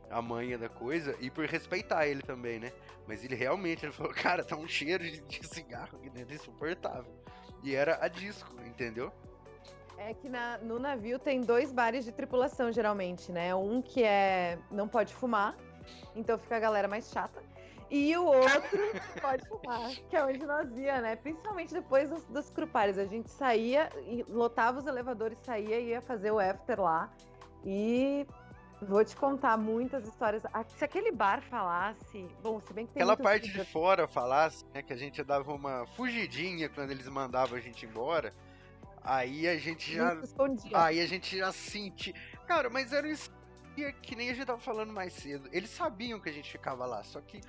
a manha da coisa e por respeitar ele também, né? Mas ele realmente ele falou, cara, tá um cheiro de, de cigarro aqui dentro insuportável. E era a disco, entendeu? É que na, no navio tem dois bares de tripulação, geralmente, né? Um que é não pode fumar, então fica a galera mais chata. E o outro pode fumar, que é onde nós ia, né? Principalmente depois dos, dos crupares. A gente saía, lotava os elevadores, saía e ia fazer o after lá. E vou te contar muitas histórias. Se aquele bar falasse. Bom, se bem que tem. Aquela parte de fora falasse, né? Que a gente dava uma fugidinha quando eles mandavam a gente embora. Aí a gente já. Aí a gente já sentia. Cara, mas era isso que nem a gente tava falando mais cedo. Eles sabiam que a gente ficava lá, só que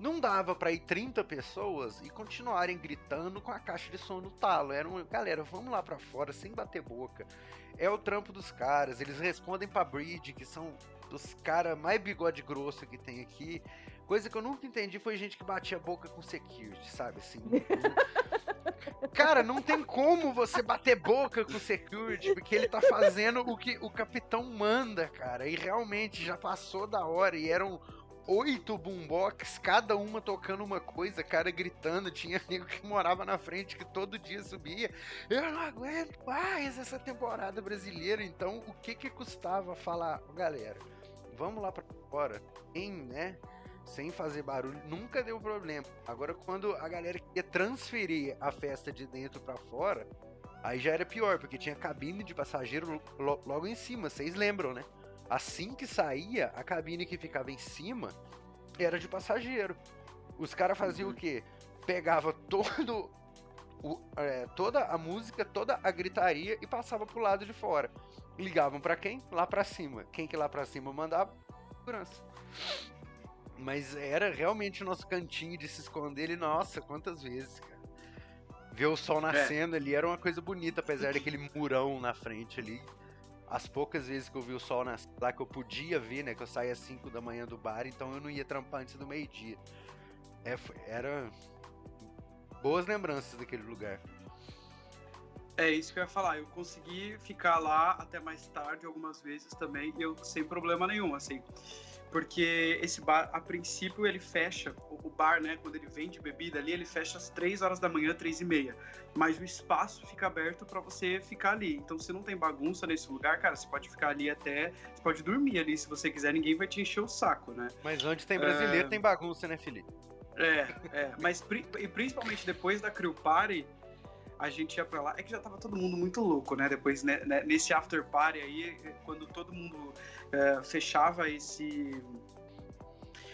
não dava para ir 30 pessoas e continuarem gritando com a caixa de som no talo. Era um, galera, vamos lá para fora sem bater boca é o trampo dos caras. Eles respondem pra Bridge, que são os caras mais bigode grosso que tem aqui. Coisa que eu nunca entendi foi gente que batia a boca com security, sabe? Assim. cara, não tem como você bater boca com security, porque ele tá fazendo o que o capitão manda, cara. E realmente já passou da hora. E era um, oito boombox, cada uma tocando uma coisa, cara gritando. Tinha amigo que morava na frente que todo dia subia. Eu não aguento mais essa temporada brasileira. Então, o que que custava falar, galera? Vamos lá para fora, em, né? Sem fazer barulho, nunca deu problema. Agora, quando a galera queria transferir a festa de dentro para fora, aí já era pior, porque tinha cabine de passageiro logo em cima, vocês lembram, né? Assim que saía, a cabine que ficava em cima era de passageiro. Os caras faziam uhum. o quê? Pegava todo o, é, toda a música, toda a gritaria e passava pro lado de fora. Ligavam para quem? Lá para cima. Quem que lá para cima mandava? Segurança. Mas era realmente o nosso cantinho de se esconder e nossa, quantas vezes, cara. Ver o sol é. nascendo é. ali era uma coisa bonita, apesar daquele murão na frente ali as poucas vezes que eu vi o sol nascer lá que eu podia ver, né? Que eu saía às 5 da manhã do bar, então eu não ia trampar antes do meio-dia. É, era boas lembranças daquele lugar. É isso que eu ia falar. Eu consegui ficar lá até mais tarde algumas vezes também, e eu sem problema nenhum, assim porque esse bar, a princípio, ele fecha, o bar, né, quando ele vende bebida ali, ele fecha às 3 horas da manhã, 3 e meia. Mas o espaço fica aberto para você ficar ali. Então, se não tem bagunça nesse lugar, cara, você pode ficar ali até. Você pode dormir ali se você quiser, ninguém vai te encher o saco, né? Mas onde tem brasileiro, é... tem bagunça, né, Felipe? É, é. Mas e principalmente depois da Crew Party, a gente ia pra lá. É que já tava todo mundo muito louco, né? Depois, né, né nesse after party aí, quando todo mundo é, fechava esse.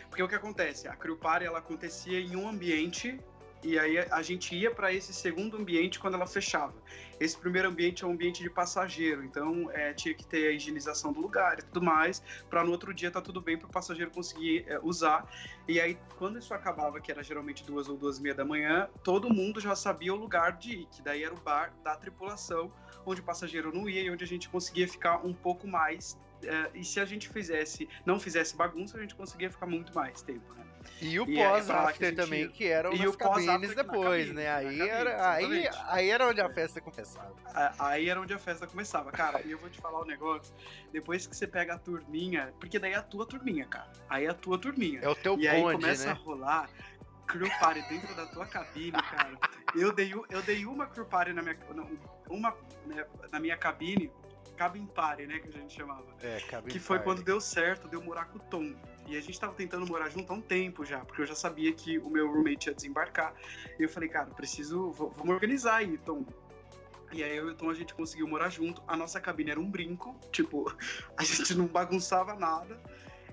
Porque o que acontece? A Crew Party ela acontecia em um ambiente e aí a gente ia para esse segundo ambiente quando ela fechava. Esse primeiro ambiente é um ambiente de passageiro, então é, tinha que ter a higienização do lugar e tudo mais, para no outro dia tá tudo bem para o passageiro conseguir é, usar. E aí, quando isso acabava, que era geralmente duas ou duas e meia da manhã, todo mundo já sabia o lugar de ir, que daí era o bar da tripulação, onde o passageiro não ia e onde a gente conseguia ficar um pouco mais é, e se a gente fizesse, não fizesse bagunça, a gente conseguia ficar muito mais tempo, né? E o é pós-after é também, que eram e nas cabines depois, cabine, né? Aí, cabine, era, aí, aí era onde a festa começava. Aí era onde a festa começava, cara. e eu vou te falar um negócio. Depois que você pega a turminha, porque daí é a tua turminha, cara. Aí é a tua turminha. É o teu e bonde, aí começa né? a rolar crew party dentro da tua cabine, cara. Eu dei, eu dei uma crew party na minha, uma, né, na minha cabine cabin party, né, que a gente chamava. É, cabin Que foi party. quando deu certo, deu morar com o Tom. E a gente tava tentando morar junto há um tempo já, porque eu já sabia que o meu roommate ia desembarcar. E eu falei, cara, preciso, vamos organizar aí, Tom. E aí eu e o Tom a gente conseguiu morar junto. A nossa cabine era um brinco, tipo, a gente não bagunçava nada.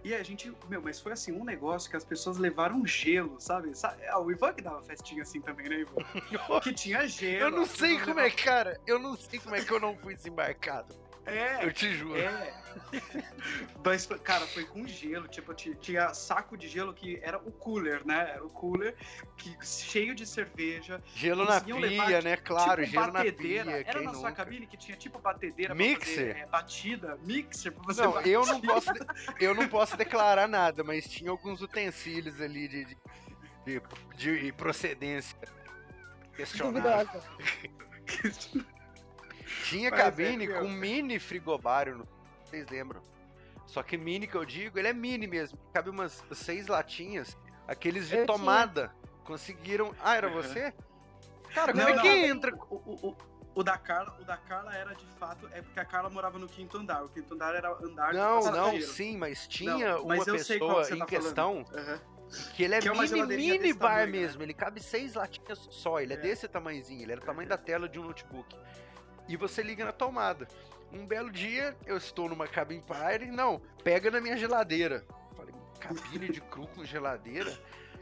E a gente, meu, mas foi assim, um negócio que as pessoas levaram gelo, sabe? Ah, o Ivan que dava festinha assim também, né, Ivan? que tinha gelo. Eu não sei como é, cara, eu não sei como é que eu não fui desembarcado. É. Eu te juro. É. Mas, cara, foi com gelo. Tipo, tinha saco de gelo que era o cooler, né? Era o cooler que, cheio de cerveja. Gelo na pia, levar, né? Claro, tipo, gelo batedeira. na pia. Era na nunca? sua cabine que tinha tipo batedeira mixer. Fazer, é, batida, mixer pra você Não, eu não posso eu não posso declarar nada, mas tinha alguns utensílios ali de, de, de, de procedência questionável. Tinha Mas é cabine é com mini frigobario, vocês lembram? Só que mini que eu digo, ele é mini mesmo. Cabe umas seis latinhas. Aqueles de eu tomada. Tinha. Conseguiram. Ah, era uhum. você? Cara, como não, é não, que entra? O, o, o, o, da Carla, o da Carla era de fato. É porque a Carla morava no quinto andar. O quinto andar era andar Não, não, sim, mas tinha não, mas uma pessoa em tá questão. Uhum. Que ele é, que é mini, mini bar tamanho, né? mesmo, né? ele cabe seis latinhas só, ele é, é desse tamanhozinho, ele era o tamanho da tela de um notebook e você liga na tomada. Um belo dia, eu estou numa cabine party, não, pega na minha geladeira. Falei, cabine de cru com geladeira?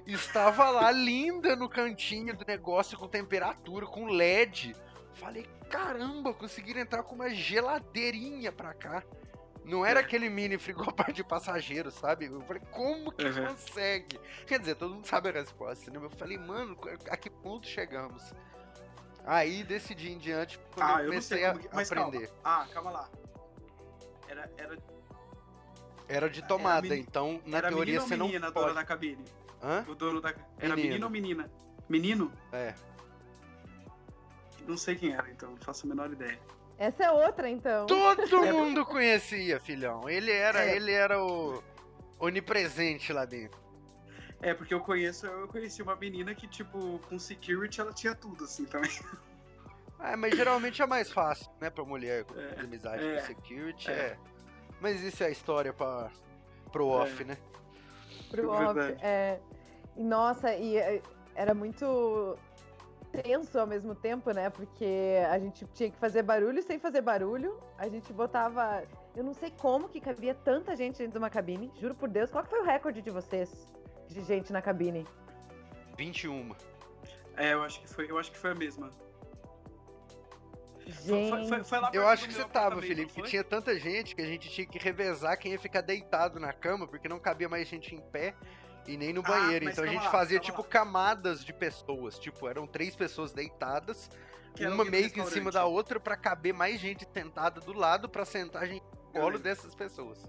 Estava lá linda no cantinho do negócio com temperatura, com LED. Falei, caramba, conseguiram entrar com uma geladeirinha pra cá. Não era aquele mini frigobar de passageiro, sabe? Eu falei, como que uhum. consegue? Quer dizer, todo mundo sabe a resposta, né? Eu falei, mano, a que ponto chegamos? Aí, desse dia em diante, quando ah, eu comecei eu a aprender. Calma. Ah, calma lá. Era, era... Era de tomada, era então na era teoria você não menina, pode... dona da cabine? Hã? O dono da... Era menino. menino ou menina? Menino? É. Não sei quem era, então, não faço a menor ideia. Essa é outra, então. Todo é mundo conhecia, filhão. Ele era, é. ele era o onipresente lá dentro. É, porque eu conheço, eu conheci uma menina que, tipo, com security ela tinha tudo, assim, também. É, mas geralmente é mais fácil, né, pra mulher com é, amizade é, com security, é. é. Mas isso é a história pra, pro é. off, né? Pro é off, é. Nossa, e é, era muito tenso ao mesmo tempo, né? Porque a gente tinha que fazer barulho sem fazer barulho. A gente botava. Eu não sei como que cabia tanta gente dentro de uma cabine. Juro por Deus. Qual que foi o recorde de vocês? De gente na cabine? 21. É, eu acho que foi, eu acho que foi a mesma. Gente. Foi, foi, foi eu acho que você tava, Felipe, que tinha tanta gente que a gente tinha que revezar quem ia ficar deitado na cama, porque não cabia mais gente em pé e nem no ah, banheiro. Então a gente lá, fazia tipo lá. camadas de pessoas. Tipo, eram três pessoas deitadas, que uma meio que em cima da outra para caber mais gente sentada do lado para sentar a gente no colo dessas pessoas.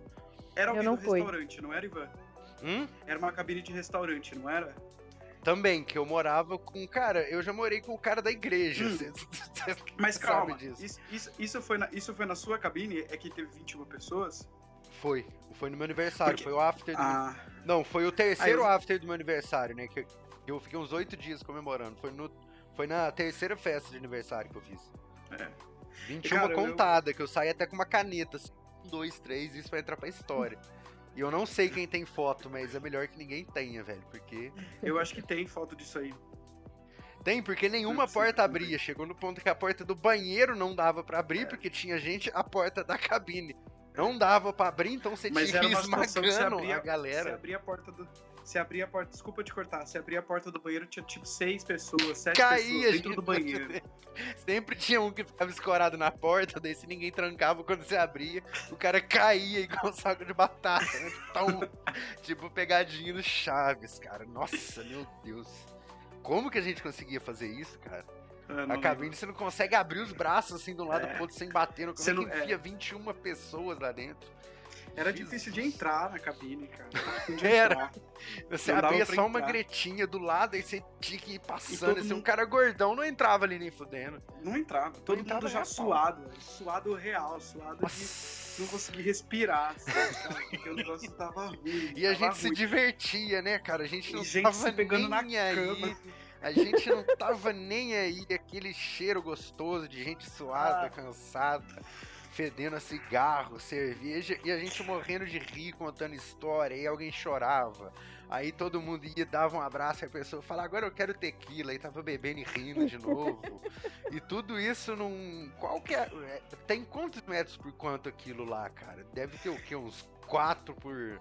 Era alguém não do fui. restaurante, não era, Ivan? Hum? Era uma cabine de restaurante, não era? Também, que eu morava com. Cara, eu já morei com o cara da igreja. Hum. Cê, cê Mas calma, isso, isso, isso, foi na, isso foi na sua cabine? É que teve 21 pessoas? Foi. Foi no meu aniversário, Porque... foi o after do. Ah. Não, foi o terceiro eu... after do meu aniversário, né? Que eu fiquei uns oito dias comemorando. Foi, no, foi na terceira festa de aniversário que eu fiz. É. 21 Cara, contada, eu... que eu saí até com uma caneta, assim, um, dois, três, isso vai entrar pra história. E eu não sei quem tem foto, mas é melhor que ninguém tenha, velho, porque. Eu acho que tem foto disso aí. Tem, porque nenhuma porta abria. Chegou no ponto que a porta do banheiro não dava para abrir, é. porque tinha gente a porta da cabine. Não dava para abrir, então você Mas tinha que esmagando abria, a galera. Você abria a porta do. Você abria a porta, desculpa te cortar, você abria a porta do banheiro, tinha tipo seis pessoas, sete Caía, pessoas dentro do banheiro. Sempre tinha um que ficava escorado na porta, daí se ninguém trancava quando você abria, o cara caía igual um saco de batata, né? Tão, tipo pegadinho no Chaves, cara. Nossa, meu Deus. Como que a gente conseguia fazer isso, cara? a cabine lembro. você não consegue abrir os braços assim de um lado é. pro outro sem bater no você é que enfia é. 21 pessoas lá dentro? Era Jesus. difícil de entrar na cabine, cara. Era. Você não abria só uma gretinha do lado e você tinha que ir passando. Esse mundo... um cara gordão não entrava ali nem fudendo. Não entrava. Todo não mundo entrava já suado. Suado real, suado Nossa. de não conseguir respirar, sabe, Porque o negócio tava ruim. E a gente ruim. se divertia, né, cara? A gente não e gente tava pegando na aí. Cama. A gente não tava nem aí, aquele cheiro gostoso de gente suada, ah. cansada fedendo a cigarro, cerveja, e a gente morrendo de rir, contando história, e alguém chorava. Aí todo mundo ia, dava um abraço, e a pessoa falava, agora eu quero tequila, e tava bebendo e rindo de novo. e tudo isso num. Qual que é, é, Tem quantos metros por quanto aquilo lá, cara? Deve ter o quê? Uns quatro por.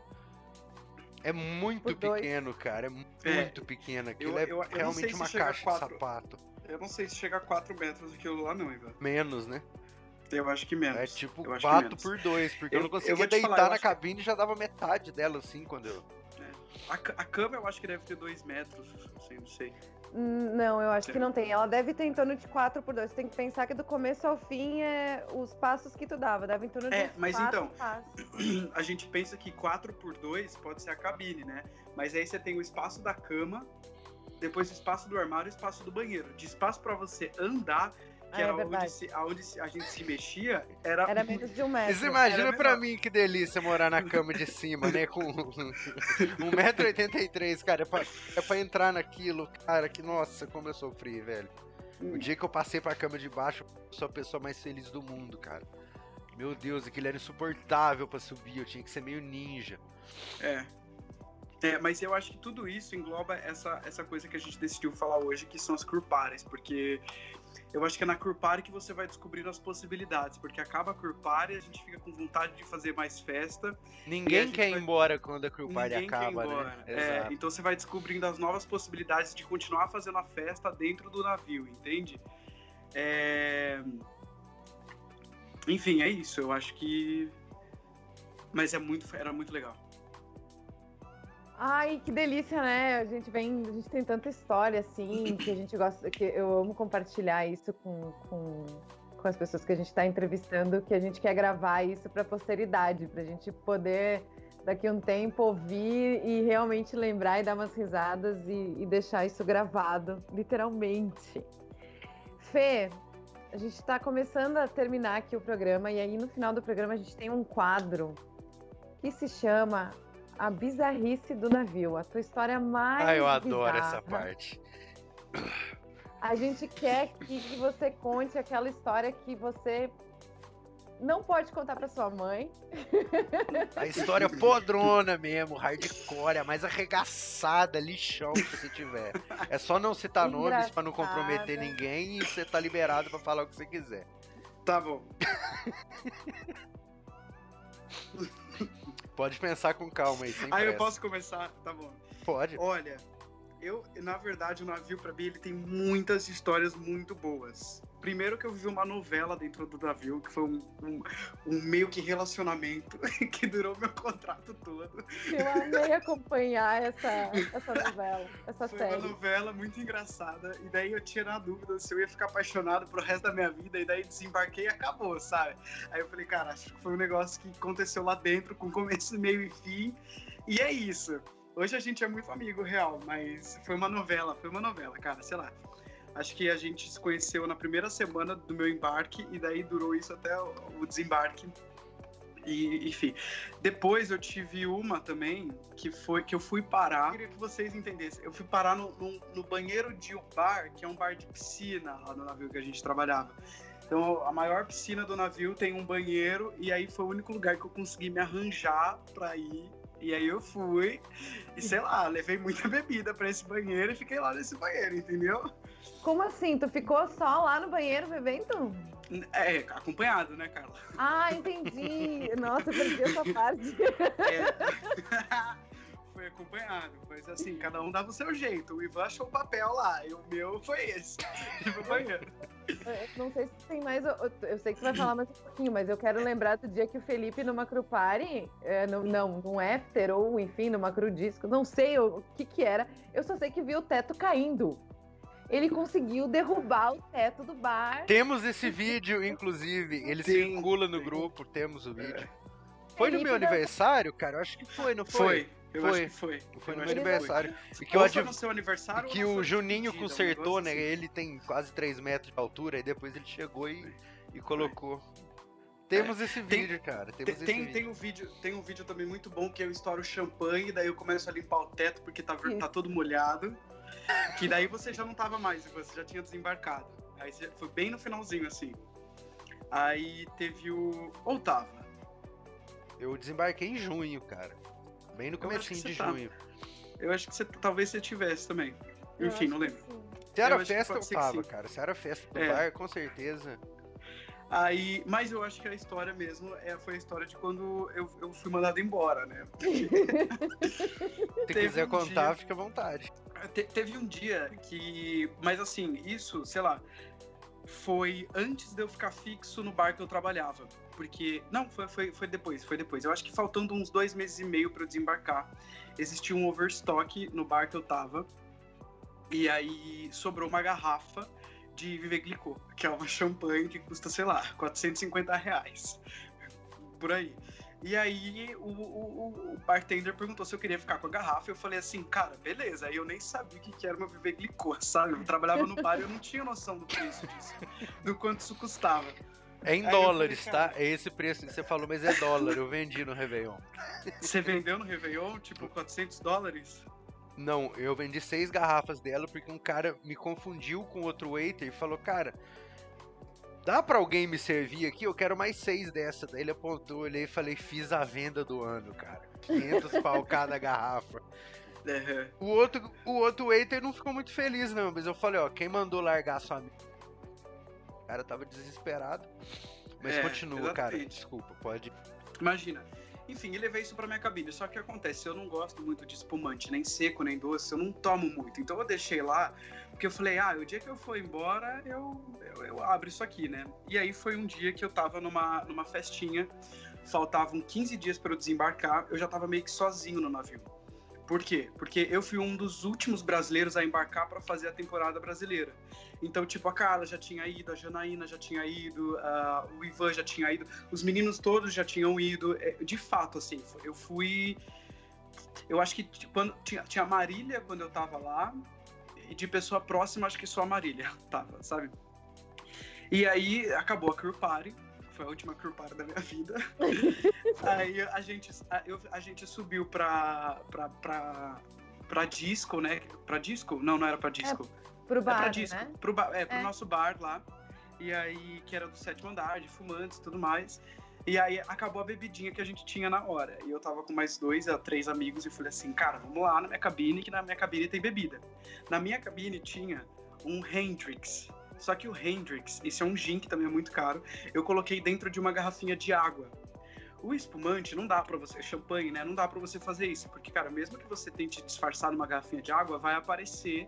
É muito pequeno, cara. É muito é, pequeno. Aquilo eu, eu, é eu realmente uma caixa quatro, de sapato. Eu não sei se chega a 4 metros aquilo lá, não, Ivan. Menos, né? Eu acho que menos. É tipo 4 por 2, porque eu, eu não conseguia eu deitar falar, na cabine e já dava metade dela assim quando eu. É. A, a, cama eu acho que deve ter 2 metros, assim, não sei. Hum, não, eu acho que não tem. Ela deve ter em torno de 4 por 2. Você tem que pensar que do começo ao fim é os passos que tu dava. Deve em torno de É, mas então, passos. a gente pensa que 4 por 2 pode ser a cabine, né? Mas aí você tem o espaço da cama, depois o espaço do armário e o espaço do banheiro. De espaço para você andar, que ah, era é onde, se, onde a gente se mexia, era. Era menos de um metro. Você imagina pra mim que delícia morar na cama de cima, né? Com 1,83m, cara. É pra, é pra entrar naquilo, cara, que nossa, como eu sofri, velho. O dia que eu passei pra cama de baixo, eu sou a pessoa mais feliz do mundo, cara. Meu Deus, aquilo era insuportável pra subir, eu tinha que ser meio ninja. É. É, mas eu acho que tudo isso engloba essa, essa coisa que a gente decidiu falar hoje, que são as curpares, porque eu acho que é na Curpare que você vai descobrindo as possibilidades, porque acaba a Curpare e a gente fica com vontade de fazer mais festa. Ninguém quer ir embora quando a Curpare acaba, né? É, então você vai descobrindo as novas possibilidades de continuar fazendo a festa dentro do navio, entende? É... Enfim, é isso. Eu acho que. Mas é muito, era muito legal. Ai, que delícia, né? A gente vem, a gente tem tanta história assim, que a gente gosta, que eu amo compartilhar isso com, com, com as pessoas que a gente está entrevistando, que a gente quer gravar isso para a posteridade, para a gente poder daqui a um tempo ouvir e realmente lembrar e dar umas risadas e, e deixar isso gravado, literalmente. Fê, a gente está começando a terminar aqui o programa e aí no final do programa a gente tem um quadro que se chama a bizarrice do navio, a tua história mais. Ah, eu adoro bizarra. essa parte. A gente quer que, que você conte aquela história que você não pode contar para sua mãe. A história podrona mesmo, hardcore, a mais arregaçada, lixão que você tiver. É só não citar nomes para não comprometer ninguém e você tá liberado para falar o que você quiser. Tá bom. Pode pensar com calma aí, sem Aí pressa. eu posso começar? Tá bom. Pode. Olha, eu, na verdade, o navio para mim ele tem muitas histórias muito boas. Primeiro que eu vi uma novela dentro do navio, que foi um, um, um meio que relacionamento que durou meu contrato todo. Eu amei acompanhar essa, essa novela, essa foi série. uma novela muito engraçada, e daí eu tinha na dúvida se eu ia ficar apaixonado pro resto da minha vida, e daí desembarquei e acabou, sabe? Aí eu falei, cara, acho que foi um negócio que aconteceu lá dentro, com começo, meio e fim, e é isso. Hoje a gente é muito amigo, real, mas foi uma novela, foi uma novela, cara, sei lá. Acho que a gente se conheceu na primeira semana do meu embarque e daí durou isso até o desembarque. E, enfim, depois eu tive uma também que foi que eu fui parar. Eu queria que vocês entendessem. Eu fui parar no, no, no banheiro de um bar, que é um bar de piscina lá no navio que a gente trabalhava. Então, a maior piscina do navio tem um banheiro, e aí foi o único lugar que eu consegui me arranjar pra ir e aí eu fui e sei lá, levei muita bebida para esse banheiro e fiquei lá nesse banheiro, entendeu? Como assim? Tu ficou só lá no banheiro bebendo? É, acompanhado, né, Carla? Ah, entendi. Nossa, perdi essa parte. É. foi acompanhado, mas assim, cada um dava o seu jeito. O Ivan achou o papel lá, e o meu foi esse. Pro banheiro. Não sei se tem mais. Eu, eu sei que você vai falar mais um pouquinho, mas eu quero lembrar do dia que o Felipe numa Cru Party, é, no, não, num after, ou enfim, numa Cru Disco, não sei o, o que que era. Eu só sei que vi o teto caindo. Ele conseguiu derrubar o teto do bar. Temos esse vídeo, inclusive. Ele Tem, circula no grupo, temos o vídeo. Foi no meu aniversário, cara? Eu acho que foi, não foi? Foi. Eu Foi. acho que foi. Foi no Eu meu aniversário. Foi. que, eu foi no seu aniversário que o Juninho um consertou, negócio né? assim. Ele tem quase 3 metros de altura, e depois ele chegou e, e colocou. Temos esse Tem- vídeo, cara. Tem, Temos esse tem, vídeo. tem um vídeo, tem um vídeo também muito bom que eu estouro champanhe, daí eu começo a limpar o teto porque tá, tá todo molhado. Que daí você já não tava mais, você já tinha desembarcado. Aí você- foi bem no finalzinho, assim. Aí teve o. Ou tava? Eu desembarquei em junho, cara. Bem no você de tá. junho. Eu acho que você talvez você tivesse também. Eu Enfim, não lembro. Se era Eu festa, eu tava, cara. Se era festa do É. bar, com certeza. Aí, mas eu acho que a história mesmo é, foi a história de quando eu, eu fui mandado embora, né? Se Teve quiser um contar, dia- fica à vontade. Te- teve um dia que. Mas assim, isso, sei lá, foi antes de eu ficar fixo no bar que eu trabalhava. Porque. Não, foi, foi, foi depois, foi depois. Eu acho que faltando uns dois meses e meio para desembarcar, existia um overstock no bar que eu tava. E aí sobrou uma garrafa de Vive Glicô, que é uma champanhe que custa, sei lá, 450 reais. Por aí. E aí o, o- o bartender perguntou se eu queria ficar com a garrafa. Eu falei assim, cara, beleza. Aí eu nem sabia o que era uma Vive Glicô, sabe? Eu trabalhava no bar e eu não tinha noção do preço disso, do quanto isso custava. É em Aí dólares, falei, cara- tá? É esse preço que você falou, mas é dólar. Eu vendi no Réveillon. Você vendeu no Réveillon, tipo, 400 dólares? Não, eu vendi seis garrafas dela porque um cara me confundiu com outro waiter e falou, cara, dá pra alguém me servir aqui? Eu quero mais seis dessa. Daí ele apontou, olhei e falei, fiz a venda do ano, cara. 500 pau cada garrafa. É, O outro, o outro waiter não ficou muito feliz, não, mas eu falei, ó, quem mandou largar sua amiga? O cara tava desesperado. Mas É, continua, cara. exatamente. Desculpa, pode. Imagina. Enfim, eu levei isso pra minha cabine. Só que acontece, eu não gosto muito de espumante, nem seco, nem doce, eu não tomo muito. Então eu deixei lá, porque eu falei, ah, o dia que eu for embora, eu, eu, eu abro isso aqui, né? E aí foi um dia que eu tava numa, numa festinha, faltavam 15 dias para eu desembarcar, eu já tava meio que sozinho no navio. Por quê? Porque eu fui um dos últimos brasileiros a embarcar para fazer a temporada brasileira. Então, tipo, a Carla já tinha ido, a Janaína já tinha ido, o Ivan já tinha ido, os meninos todos já tinham ido. É, De fato, assim, eu fui. Eu acho que tipo, quando, tinha, tinha a Marília quando eu tava lá, e de pessoa próxima, acho que só a Marília tava, sabe? E aí acabou a Crew Party, foi a última crew da minha vida. Aí a gente, a, eu, a gente subiu pra, pra, pra, pra disco, né? Pra disco? Não, não era pra disco. É, pro bar, é pra disco. né? Pro, bar, é, pro É. nosso bar lá. E aí, que era do sétimo andar, de fumantes e tudo mais. E aí acabou a bebidinha que a gente tinha na hora. E eu tava com mais dois, eh, três amigos e falei assim, cara, vamos lá na minha cabine, que na minha cabine tem bebida. Na minha cabine tinha um Hendrix. Só que o Hendrix, isso é um gin que também é muito caro, eu coloquei dentro de uma garrafinha de água. O espumante não dá pra você, champanhe, né? Não dá pra você fazer isso, porque cara, mesmo que você tente disfarçar numa garrafinha de água, vai aparecer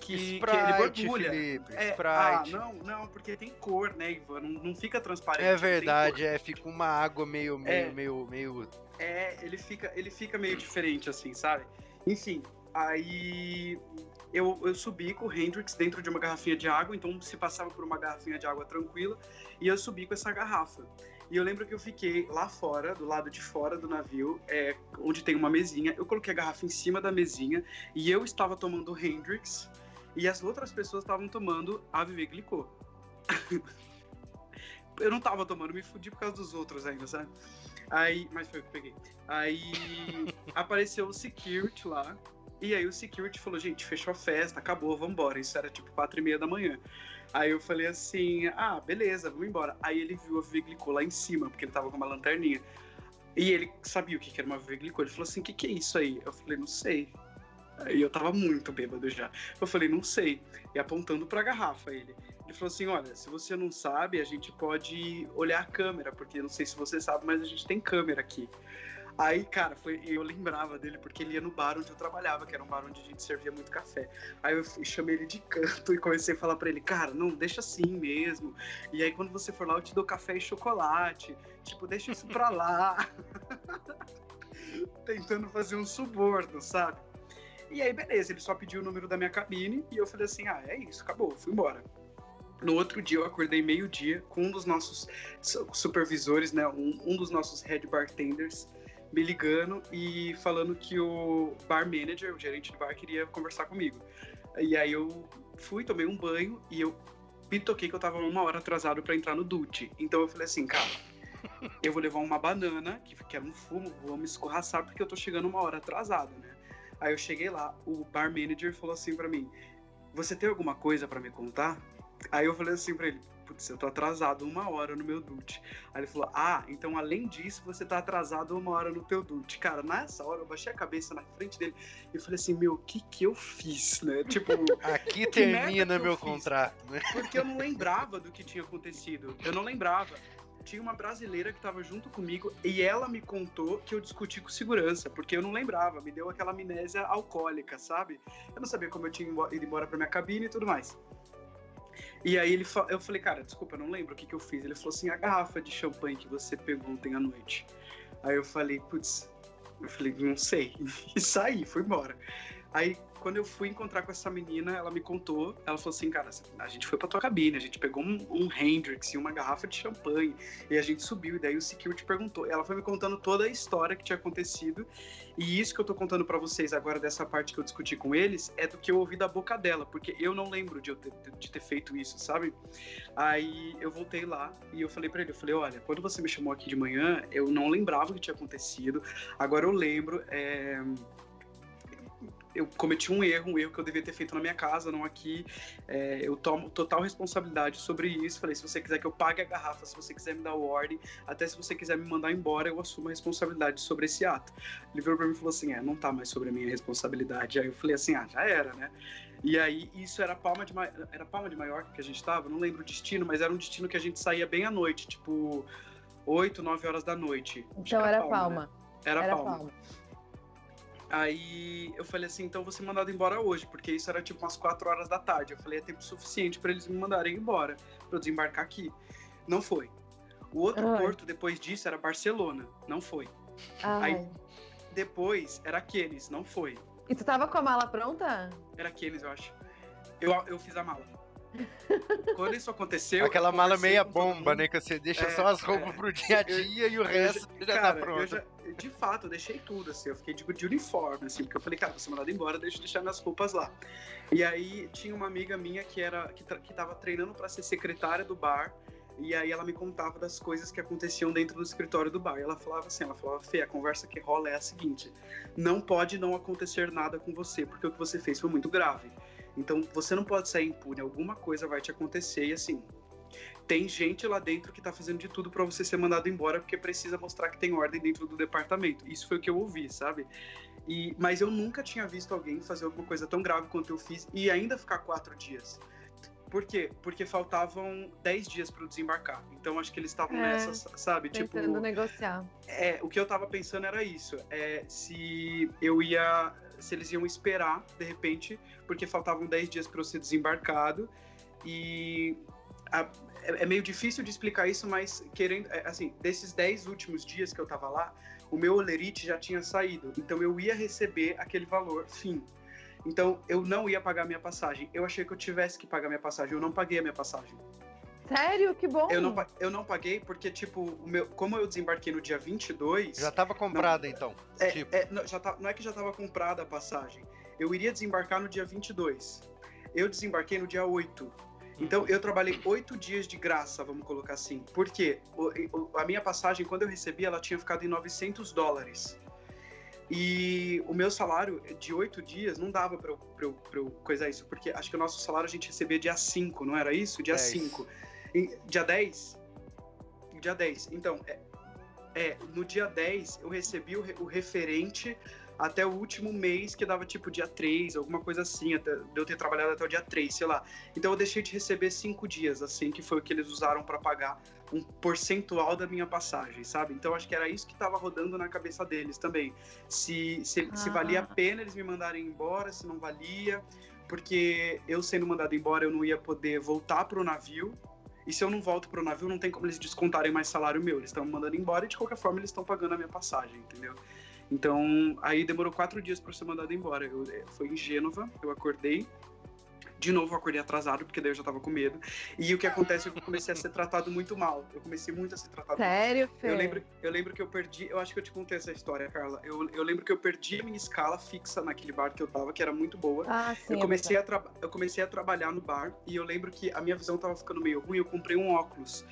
que, que ele Sprite, borbulha. Felipe, É, Sprite. ah, não, não, porque tem cor, né, Ivan? Não, não fica transparente. É verdade, é, fica uma água meio, meio, É. meio, meio. É, ele fica, ele fica meio diferente, assim, sabe? Enfim, aí eu, eu subi com o Hendrix dentro de uma garrafinha de água, então se passava por uma garrafinha de água tranquila, e eu subi com essa garrafa. E eu lembro que eu fiquei lá fora, do lado de fora do navio, é, onde tem uma mesinha. Eu coloquei a garrafa em cima da mesinha e eu estava tomando Hendrix e as outras pessoas estavam tomando Ave Glicô. eu não tava tomando, me fudi por causa dos outros ainda, sabe? Aí, mas foi o que peguei. Aí apareceu o security lá. E aí o security falou, gente, fechou a festa, acabou, vambora. Isso era tipo quatro e meia da manhã. Aí eu falei assim, ah, beleza, vamos embora. Aí ele viu a Viglicô lá em cima, porque ele tava com uma lanterninha. E ele sabia o que era uma Viglicô. Ele falou assim, o que que é isso aí? Eu falei, não sei. Aí eu tava muito bêbado já. Eu falei, não sei. E apontando pra garrafa ele. Ele falou assim, olha, se você não sabe, a gente pode olhar a câmera, porque não sei se você sabe, mas a gente tem câmera aqui. Aí, cara, foi, eu lembrava dele porque ele ia no bar onde eu trabalhava, que era um bar onde a gente servia muito café. Aí eu fui, chamei ele de canto e comecei a falar pra ele, cara, não, deixa assim mesmo. E aí quando você for lá, eu te dou café e chocolate. Tipo, deixa isso pra lá. Tentando fazer um suborno, sabe? E aí, beleza, ele só pediu o número da minha cabine e eu falei assim: ah, é isso, acabou, fui embora. No outro dia, eu acordei meio-dia com um dos nossos su- supervisores, né? Um, um dos nossos head bartenders me ligando e falando que o bar manager, o gerente do bar, queria conversar comigo. E aí eu fui, tomei um banho e eu me toquei que eu tava uma hora atrasado para entrar no Dutch. Então eu falei assim, cara, eu vou levar uma banana, que, que era um fumo, vou me escorraçar porque eu tô chegando uma hora atrasado, né? Aí eu cheguei lá, o bar manager falou assim para mim: Você tem alguma coisa para me contar? Aí eu falei assim pra ele: Putz, eu tô atrasado uma hora no meu dute. Aí ele falou: Ah, então além disso, você tá atrasado uma hora no teu dute. Cara, nessa hora eu baixei a cabeça na frente dele e falei assim: Meu, o que que eu fiz, né? Tipo, Aqui termina meu fiz? contrato, né? porque eu não lembrava do que tinha acontecido. Eu não lembrava. Tinha uma brasileira que estava junto comigo e ela me contou que eu discuti com segurança, porque eu não lembrava, me deu aquela amnésia alcoólica, sabe? Eu não sabia como eu tinha ido embora pra minha cabine e tudo mais. E aí ele fa- eu falei, cara, desculpa, eu não lembro o que, que eu fiz. Ele falou assim, a garrafa de champanhe que você pegou ontem à noite. Aí eu falei, putz, eu falei, não sei. E saí, fui embora. Aí, quando eu fui encontrar com essa menina, ela me contou, ela falou assim, cara, a gente foi pra tua cabine, a gente pegou um, um Hendrix e uma garrafa de champanhe, e a gente subiu, e daí o security perguntou. Ela foi me contando toda a história que tinha acontecido, e isso que eu tô contando pra vocês agora, dessa parte que eu discuti com eles, é do que eu ouvi da boca dela, porque eu não lembro de eu ter, de ter feito isso, sabe? Aí eu voltei lá e eu falei pra ele, eu falei, olha, quando você me chamou aqui de manhã, eu não lembrava o que tinha acontecido, agora eu lembro, é, eu cometi um erro, um erro que eu devia ter feito na minha casa, não aqui. É, eu tomo total responsabilidade sobre isso. Falei, se você quiser que eu pague a garrafa, se você quiser me dar o ordem, até se você quiser me mandar embora, eu assumo a responsabilidade sobre esse ato. Ele virou pra mim e falou assim, é, não tá mais sobre a minha responsabilidade. Aí eu falei assim, ah, já era, né? E aí, isso era Palma de, Ma... era Palma de Maiorca que a gente tava, não lembro o destino, mas era um destino que a gente saía bem à noite, tipo 8, 9 horas da noite. Acho que Então era né? Palma. Era, Era Palma. Palma. Aí eu falei assim, então vou ser mandado embora hoje, porque isso era tipo umas 4 horas da tarde. Eu falei, é tempo suficiente para eles me mandarem embora, para eu desembarcar aqui. Não foi. O outro Ai. porto depois disso era Barcelona, não foi. Ai. Aí- Depois era Kenes, não foi. E tu tava com a mala pronta? Era Kenes, eu acho. Eu, eu fiz a mala. Quando isso aconteceu. Aquela eu mala meia bomba, né? Que você deixa É, só as roupas é. pro dia a dia e o resto já, cara, tá eu pronto. já- de fato, eu deixei tudo, assim, eu fiquei de, de uniforme, assim, porque eu falei, cara, vou ser mandado embora, deixa eu deixar minhas roupas lá. E aí tinha uma amiga minha que era que, que tava treinando para ser secretária do bar, E aí ela me contava das coisas que aconteciam dentro do escritório do bar. E ela falava assim, ela falava, Fê, a conversa que rola é a seguinte, não pode não acontecer nada com você, porque o que você fez foi muito grave. Então você não pode sair impune, alguma coisa vai te acontecer e assim, tem gente lá dentro que tá fazendo de tudo para você ser mandado embora porque precisa mostrar que tem ordem dentro do departamento. Isso foi o que eu ouvi, sabe? E, mas eu nunca tinha visto alguém fazer alguma coisa tão grave quanto eu fiz e ainda ficar quatro dias. Por quê? Porque faltavam 10 dias para desembarcar. Então acho que eles estavam é, nessa, sabe? Tentando tipo, negociar. É, o que eu tava pensando era isso. É, se eu ia. Se eles iam esperar, de repente, porque faltavam 10 dias para eu ser desembarcado. E a, é, é, meio difícil de explicar isso, mas querendo. É, assim, desses 10 últimos dias que eu tava lá, o meu olerite já tinha saído. Então eu ia receber aquele valor, fim. Então eu não ia pagar minha passagem. Eu achei que eu tivesse que pagar minha passagem. Eu não paguei a minha passagem. Sério? Que bom! Eu não, eu não paguei porque, tipo, o meu, como eu desembarquei no dia 22. Já estava comprada, não, então. É, tipo. é, não, já tá, não é que já estava comprada a passagem. Eu iria desembarcar no dia 22. Eu desembarquei no dia 8. Então eu trabalhei oito dias de graça, vamos colocar assim. Por quê? O, a minha passagem, quando eu recebi, ela tinha ficado em 900 dólares. E o meu salário de oito dias não dava para eu, pra eu, pra eu coisar isso, porque acho que o nosso salário a gente recebia dia 5, não era isso? Dia 5. Dia 10? Dia 10. Então, é, é, no dia 10 eu recebi o, o referente até o último mês, que dava tipo dia 3, alguma coisa assim, até, de eu ter trabalhado até o dia 3, sei lá. Então eu deixei de receber cinco dias, assim, que foi o que eles usaram para pagar um percentual da minha passagem, sabe? Então acho que era isso que estava rodando na cabeça deles também. Se, se, ah. se valia a pena eles me mandarem embora, se não valia, porque eu sendo mandado embora eu não ia poder voltar pro navio. E se eu não volto pro navio, não tem como eles descontarem mais salário meu. Eles estão me mandando embora e de qualquer forma eles estão pagando a minha passagem, entendeu? Então, aí demorou quatro dias para ser mandado embora. Eu, eh, foi em Gênova, eu acordei. De novo, eu acordei atrasado, porque daí eu já tava com medo. E o que acontece é que eu comecei a ser tratado muito mal. Eu comecei muito a ser tratado Sério, mal. Sério, Eu lembro, eu lembro que eu perdi. Eu acho que eu te contei essa história, Carla. Eu, eu lembro que eu perdi a minha escala fixa naquele bar que eu tava, que era muito boa. Ah, sim, eu, é comecei é a eu comecei a trabalhar no bar e eu lembro que a minha visão tava ficando meio ruim. Eu comprei um óculos.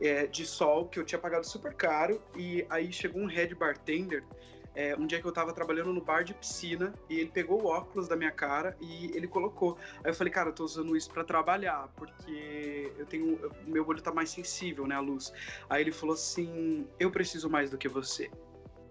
É, de sol que eu tinha pagado super caro e aí chegou um head bartender é, um dia que eu tava trabalhando no bar de piscina e ele pegou o óculos da minha cara e ele colocou. Aí eu falei, cara, eu tô usando isso para trabalhar, porque eu tenho. Meu olho tá mais sensível, né, à luz. Aí ele falou assim: eu preciso mais do que você.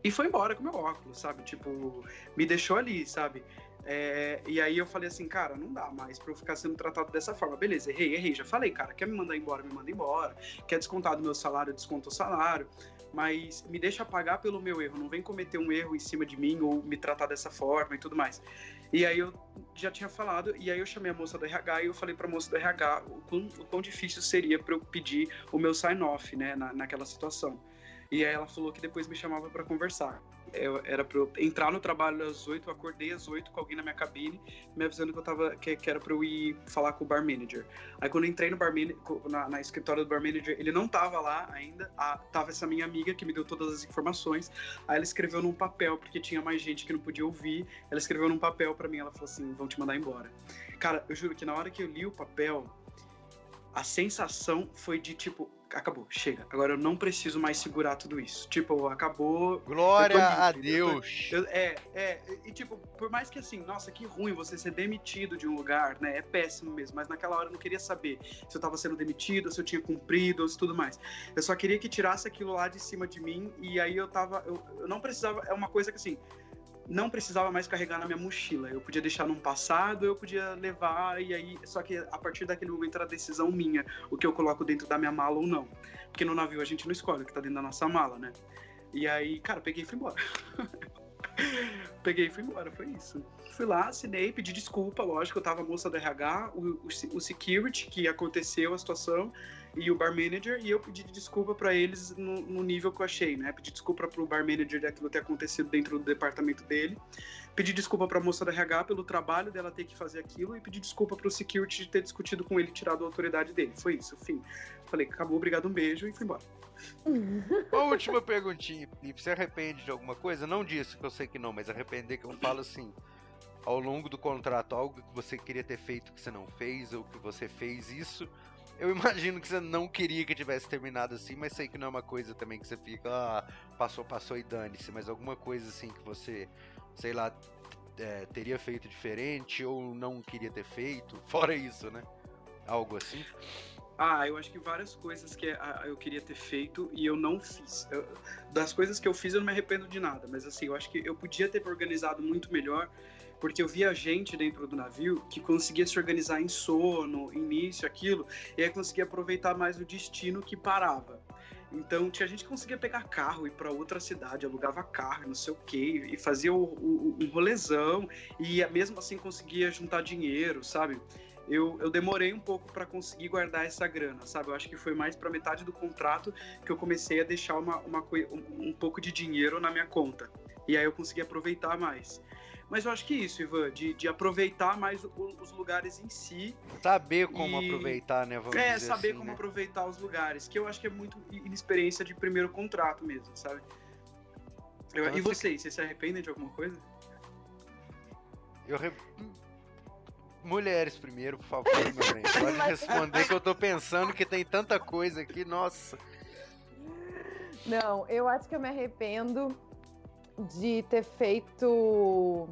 E foi embora com meu óculos, sabe? Tipo, me deixou ali, sabe? É, e aí eu falei assim, cara, não dá mais pra eu ficar sendo tratado dessa forma. Beleza, errei, errei, já falei, cara, quer me mandar embora, me manda embora. Quer descontar do meu salário, desconta o salário mas me deixa pagar pelo meu erro, não vem cometer um erro em cima de mim ou me tratar dessa forma e tudo mais. E aí eu já tinha falado, e aí eu chamei a moça do RH e eu falei para a moça do RH o quão, o quão difícil seria para eu pedir o meu sign-off, né, na, naquela situação. E aí ela falou que depois me chamava para conversar eu, era para eu entrar no trabalho às 8, eu acordei às 8 com alguém na minha cabine, me avisando que eu tava que, que era para eu ir falar com o bar manager. Aí quando eu entrei no bar manager, na, na escritório do bar manager, ele não tava lá ainda, a, tava essa minha amiga que me deu todas as informações. Aí ela escreveu num papel, porque tinha mais gente que não podia ouvir. Ela escreveu num papel para mim, ela falou assim: "Vão te mandar embora". Cara, eu juro que na hora que eu li o papel, a sensação foi de tipo, acabou, chega. Agora eu não preciso mais segurar tudo isso. Tipo, acabou. Glória a Deus! Eu, é, é. E tipo, por mais que assim, nossa, que ruim você ser demitido de um lugar, né? É péssimo mesmo. Mas naquela hora eu não queria saber se eu tava sendo demitido, se eu tinha cumprido, ou se tudo mais. Eu só queria que tirasse aquilo lá de cima de mim. E aí eu tava. Eu, eu não precisava. É uma coisa que assim não precisava mais carregar na minha mochila. Eu podia deixar num passado, eu podia levar, e aí. Só que a partir daquele momento era decisão minha, o que eu coloco dentro da minha mala ou não. Porque no navio a gente não escolhe o que tá dentro da nossa mala, né? E aí, cara, peguei e fui embora. peguei e fui embora, foi isso. Fui lá, assinei, pedi desculpa, lógico, eu tava moça do RH, o, o, o security, que aconteceu a situação, e o bar manager, e eu pedi desculpa para eles no, no, nível que eu achei, né? Pedi desculpa pro bar manager daquilo ter acontecido dentro do departamento dele, pedi desculpa pra moça da RH pelo trabalho dela ter que fazer aquilo, e pedi desculpa pro security de ter discutido com ele tirado a autoridade dele. Foi isso, fim. Falei, acabou, obrigado, um beijo, e fui embora. Uma última perguntinha, Felipe. Você arrepende de alguma coisa? Não disso, que eu sei que não, mas arrepender que eu falo assim. Ao longo do contrato, algo que você queria ter feito que você não fez, ou que você fez isso, Eu imagino que você não queria que tivesse terminado assim, mas sei que não é uma coisa também que você fica, ah, passou, passou e dane-se, mas alguma coisa assim que você, sei lá, é, teria feito diferente ou não queria ter feito, fora isso, né? Algo assim. Ah, eu acho que várias coisas que ah, eu queria ter feito e eu não fiz. Eu, das coisas que eu fiz, eu não me arrependo de nada, mas assim, eu acho que eu podia ter organizado muito melhor, porque eu via gente dentro do navio que conseguia se organizar em sono, início, aquilo, e aí conseguia aproveitar mais o destino que parava. Então, tinha gente que conseguia pegar carro, ir para outra cidade, alugava carro, não sei o quê, e fazia o, o, um rolezão, e mesmo assim conseguia juntar dinheiro, sabe? eu, eu demorei um pouco para conseguir guardar essa grana, sabe? Eu acho que foi mais para metade do contrato que eu comecei a deixar uma, uma, um, um pouco de dinheiro na minha conta. E aí eu consegui aproveitar mais. Mas eu acho que isso, Ivan, de, de aproveitar mais o, os lugares em si. Saber como e... aproveitar, né? Vamos é, saber assim, como né? aproveitar os lugares, que eu acho que é muito inexperiência de primeiro contrato mesmo, sabe? Eu, então, e vocês, vocês se arrependem de alguma coisa? Eu, Mulheres primeiro, por favor, meu bem. Pode responder que eu tô pensando que tem tanta coisa aqui, nossa. Não, eu acho que eu me arrependo de ter feito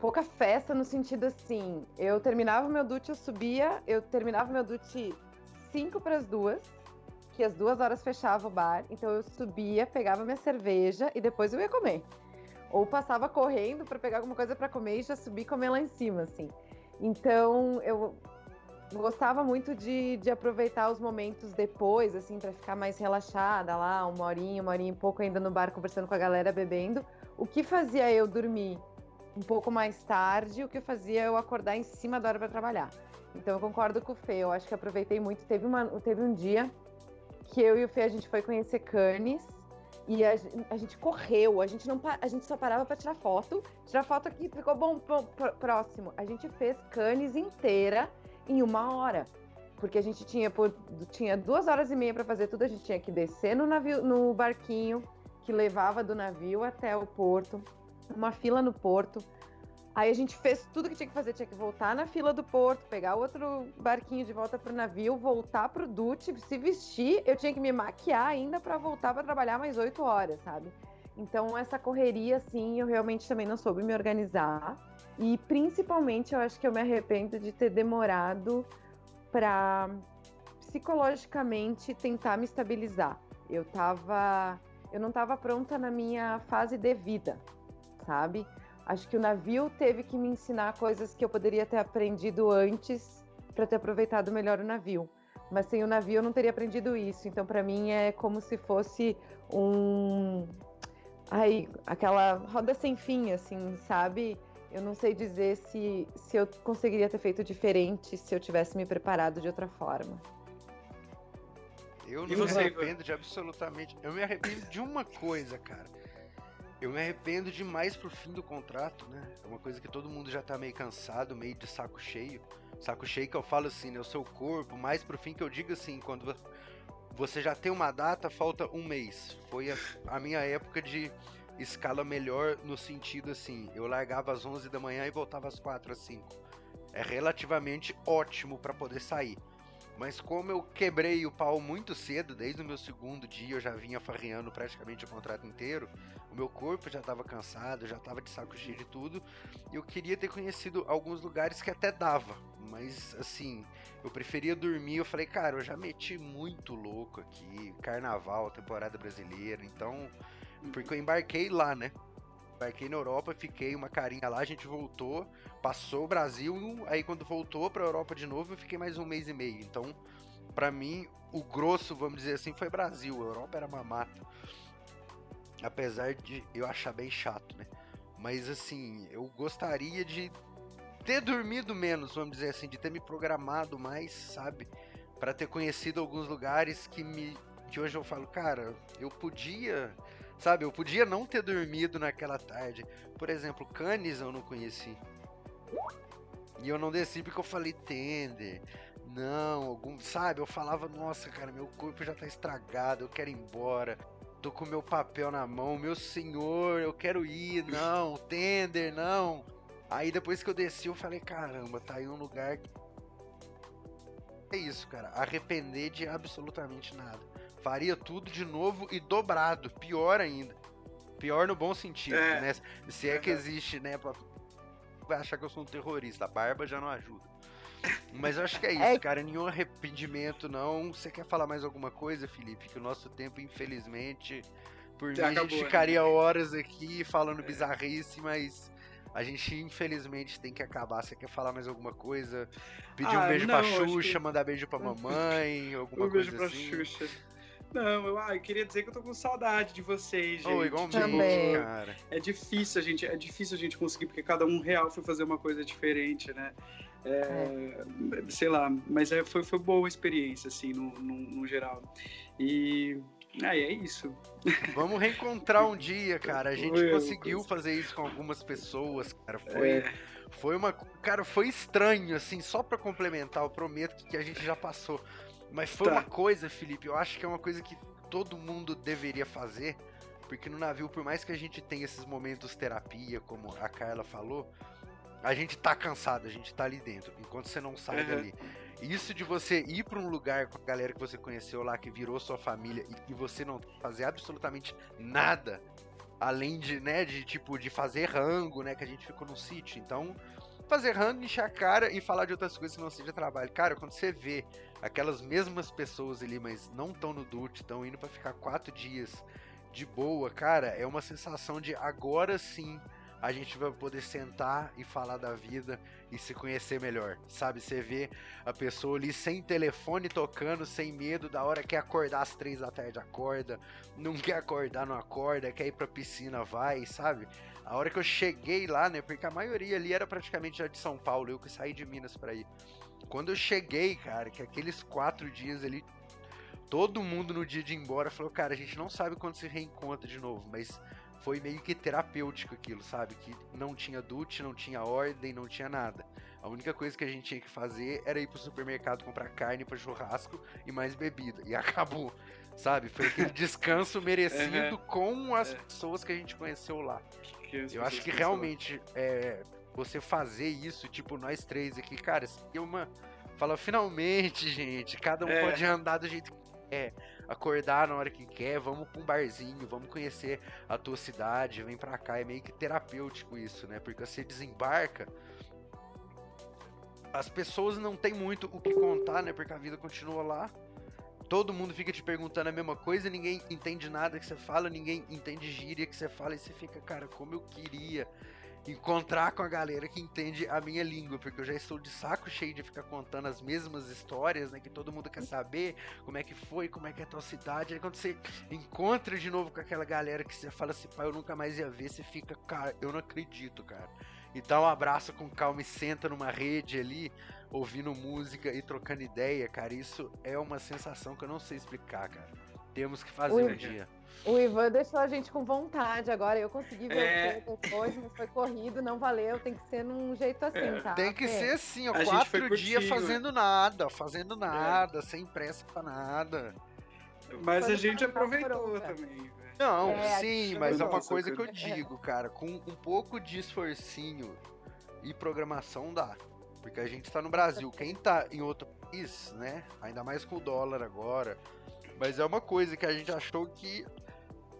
pouca festa no sentido assim. Eu terminava o meu dute, eu subia, eu terminava o meu dute 5 para as duas, que as duas horas fechava o bar, então eu subia, pegava minha cerveja e depois eu ia comer. Ou passava correndo para pegar alguma coisa para comer e já subir e comer lá em cima, assim. Então, eu gostava muito de, de aproveitar os momentos depois, assim, para ficar mais relaxada lá, uma horinha, uma horinha e pouco ainda no bar conversando com a galera, bebendo. O que fazia eu dormir um pouco mais tarde, o que fazia eu acordar em cima da hora para trabalhar. Então eu concordo com o Fê, eu acho que aproveitei muito. Teve, uma, teve um dia que eu e o Fê a gente foi conhecer Cannes e a, a, gente correu, a gente não a gente só parava para tirar foto. Tirar foto aqui ficou bom, bom próximo. A gente fez Cannes inteira em uma hora. Porque a gente tinha, por, tinha duas horas e meia para fazer tudo, a gente tinha que descer no navio, no barquinho que levava do navio até o porto, uma fila no porto, Aí a gente fez tudo que tinha que fazer, tinha que voltar na fila do porto, pegar outro barquinho de volta pro navio, voltar pro Dute, se vestir, eu tinha que me maquiar ainda para voltar para trabalhar mais oito horas, sabe? Então essa correria, assim, eu realmente também não soube me organizar. E principalmente eu acho que eu me arrependo de ter demorado para psicologicamente tentar me estabilizar. Eu tava. Eu não estava pronta na minha fase de vida, sabe? Acho que o navio teve que me ensinar coisas que eu poderia ter aprendido antes para ter aproveitado melhor o navio. Mas sem o navio eu não teria aprendido isso. Então, para mim, é como se fosse um. Aí, aquela roda sem fim, assim, sabe? Eu não sei dizer se, se eu conseguiria ter feito diferente se eu tivesse me preparado de outra forma. Eu não me arrependo de absolutamente. Eu me arrependo de uma coisa, cara. Eu me arrependo demais pro fim do contrato, né? É uma coisa que todo mundo já tá meio cansado, meio de saco cheio. Saco cheio que eu falo assim, né? O seu corpo, mais pro fim que eu digo assim, quando você já tem uma data, falta um mês. Foi a, a minha época de escala melhor no sentido assim, eu largava às 11 da manhã e voltava às 4 às 5. É relativamente ótimo para poder sair. Mas como eu quebrei o pau muito cedo, desde o meu segundo dia eu já vinha farreando praticamente o contrato inteiro, o meu corpo já estava cansado, já estava de saco cheio de tudo, eu queria ter conhecido alguns lugares que até dava, mas assim, eu preferia dormir, eu falei, cara, eu já meti muito louco aqui, carnaval, temporada brasileira, então, porque eu embarquei lá, né? Embarquei na Europa, fiquei uma carinha lá, a gente voltou, passou o Brasil, aí quando voltou pra Europa de novo, eu fiquei mais um mês e meio. Então, para mim, o grosso, vamos dizer assim, foi Brasil. A Europa era uma mata. Apesar de eu achar bem chato, né? Mas assim, eu gostaria de ter dormido menos, vamos dizer assim, de ter me programado mais, sabe? para ter conhecido alguns lugares que me que hoje eu falo, cara, eu podia Sabe, eu podia não ter dormido naquela tarde. Por exemplo, Cannes eu não conheci. E eu não desci porque eu falei tender. Não, algum, sabe? Eu falava, nossa, cara, meu corpo já tá estragado, eu quero ir embora. Tô com meu papel na mão, meu senhor, eu quero ir, não, tender, não. Aí depois que eu desci, eu falei, caramba, tá aí um lugar é isso, cara. Arrepender de absolutamente nada. Faria tudo de novo e dobrado. Pior ainda. Pior no bom sentido, é. né? Se é que existe, né? Pra... Vai achar que eu sou um terrorista. A barba já não ajuda. Mas eu acho que é isso, é... cara. Nenhum arrependimento, não. Você quer falar mais alguma coisa, Felipe? Que o nosso tempo, infelizmente, por já mim, acabou, a gente né? ficaria né? horas aqui falando é. bizarrice, mas a gente, infelizmente, tem que acabar. Você quer falar mais alguma coisa? Pedir ah, um beijo não, pra Xuxa, que... mandar beijo pra mamãe, alguma um coisa beijo assim? pra Xuxa. Não, eu, ah, eu queria dizer que eu tô com saudade de vocês, gente. Oh, igualmente, Também. cara. É difícil a gente, é difícil a gente conseguir, porque cada um real foi fazer uma coisa diferente, né? É, é. Sei lá, mas é, foi, foi boa a experiência, assim, no, no, no geral. E Aí é isso. Vamos reencontrar um dia, cara. A gente conseguiu fazer isso com algumas pessoas, cara. Foi, é. foi uma. Cara, foi estranho, assim, só para complementar, eu prometo que a gente já passou. Mas foi tá. uma coisa, Felipe, eu acho que é uma coisa que todo mundo deveria fazer. Porque no navio, por mais que a gente tenha esses momentos terapia, como a Carla falou, a gente tá cansado, a gente tá ali dentro. Enquanto você não sai uhum. dali. Isso de você ir para um lugar com a galera que você conheceu lá, que virou sua família, e, você não fazer absolutamente nada, além de, né, de tipo, de fazer rango, né, que a gente ficou no sítio. Então, fazer rango, encher a cara e falar de outras coisas que não seja trabalho. Cara, quando você vê aquelas mesmas pessoas ali, mas não estão no DUT, estão indo para ficar quatro dias de boa, cara, é uma sensação de agora sim a gente vai poder sentar e falar da vida e se conhecer melhor, sabe? Você vê a pessoa ali sem telefone tocando, sem medo, da hora quer acordar às três da tarde, acorda, não quer acordar, não acorda, quer ir pra piscina, vai, sabe? A hora que eu cheguei lá, né, porque a maioria ali era praticamente já de São Paulo, eu que saí de Minas para ir. Quando eu cheguei, cara, que aqueles quatro dias ali, todo mundo no dia de ir embora falou, cara, a gente não sabe quando se reencontra de novo, mas foi meio que terapêutico aquilo, sabe? Que não tinha dute, não tinha ordem, não tinha nada. A única coisa que a gente tinha que fazer era ir pro supermercado comprar carne para churrasco e mais bebida. E acabou, sabe? Foi aquele descanso merecido uhum. com as é. pessoas que a gente conheceu lá. Eu acho que realmente é, você fazer isso, tipo, nós três aqui, cara, é uma. Fala, finalmente, gente, cada um é. pode andar do jeito que quer acordar na hora que quer, vamos pra um barzinho, vamos conhecer a tua cidade, vem pra cá. É meio que terapêutico isso, né? Porque você desembarca. As pessoas não têm muito o que contar, né? Porque a vida continua lá. Todo mundo fica te perguntando a mesma coisa, ninguém entende nada que você fala, ninguém entende gíria que você fala, e você fica, cara, como eu queria encontrar com a galera que entende a minha língua, porque eu já estou de saco cheio de ficar contando as mesmas histórias, né? Que todo mundo quer saber como é que foi, como é que é a tua cidade. Aí quando você encontra de novo com aquela galera que você fala assim, pai, eu nunca mais ia ver, você fica, cara, eu não acredito, cara. E dá um abraço com calma e senta numa rede ali, ouvindo música e trocando ideia, cara. Isso é uma sensação que eu não sei explicar, cara. Temos que fazer Ui, um dia. O Ivan deixou a gente com vontade agora. Eu consegui ver é... o depois, mas foi corrido, não valeu. Tem que ser num jeito assim, é. tá? Tem que é. ser assim, ó. A quatro dias fazendo nada, fazendo nada, sem pressa pra nada. Mas a gente aproveitou também. Não, é, sim, mas é uma coisa que eu digo, cara. Com um pouco de esforcinho e programação dá. Porque a gente tá no Brasil. Quem tá em outro país, né? Ainda mais com o dólar agora. Mas é uma coisa que a gente achou que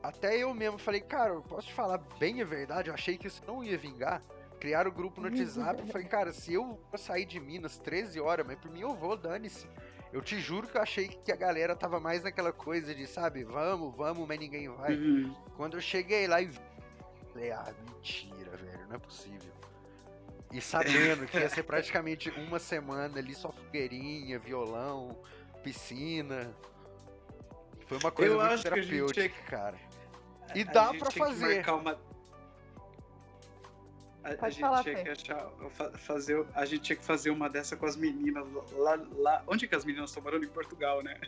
até eu mesmo falei, cara, eu posso te falar bem a verdade, eu achei que isso não ia vingar. Criaram o grupo no WhatsApp, eu falei, cara, se eu sair de Minas 13 horas, mas por mim eu vou, dane-se. Eu te juro que eu achei que a galera tava mais naquela coisa de, sabe, vamos, vamos, mas ninguém vai. Uhum. Quando eu cheguei lá e falei, ah, mentira, velho, não é possível. E sabendo que ia ser praticamente uma semana ali, só fogueirinha, violão, piscina. Foi uma coisa eu muito terapêutica, que... cara. E dá para fazer. Uma... A, a gente falar, tinha que achar, fazer, a gente tinha que fazer uma dessa com as meninas lá, lá onde que as meninas estão morando em Portugal, né?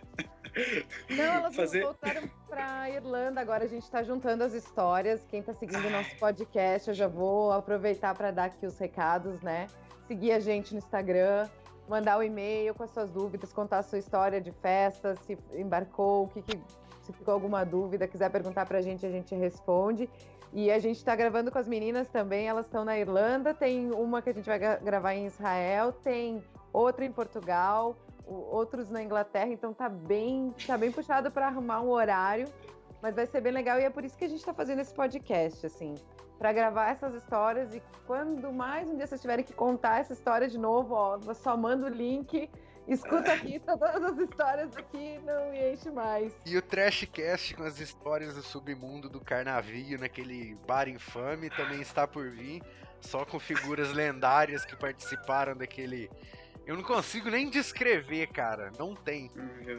Não, elas fazer... voltaram para Irlanda. Agora a gente está juntando as histórias. Quem está seguindo o nosso podcast, eu já vou aproveitar para dar aqui os recados, né? Seguir a gente no Instagram, mandar o um e-mail com as suas dúvidas, contar a sua história de festa, se embarcou, o que, que se ficou alguma dúvida, quiser perguntar para a gente, a gente responde. E a gente está gravando com as meninas também, elas estão na Irlanda, tem uma que a gente vai gravar em Israel, tem outra em Portugal. outros na Inglaterra, então tá bem, tá bem puxado para arrumar um horário, mas vai ser bem legal e é por isso que a gente está fazendo esse podcast, assim, para gravar essas histórias e quando mais um dia vocês tiverem que contar essa história de novo, ó, só manda o link Escuta aqui todas as histórias aqui, não me enche mais. E o Trashcast com as histórias do submundo do Carnavio naquele bar infame também está por vir. Só com figuras lendárias que participaram daquele. Eu não consigo nem descrever, cara. Não tem.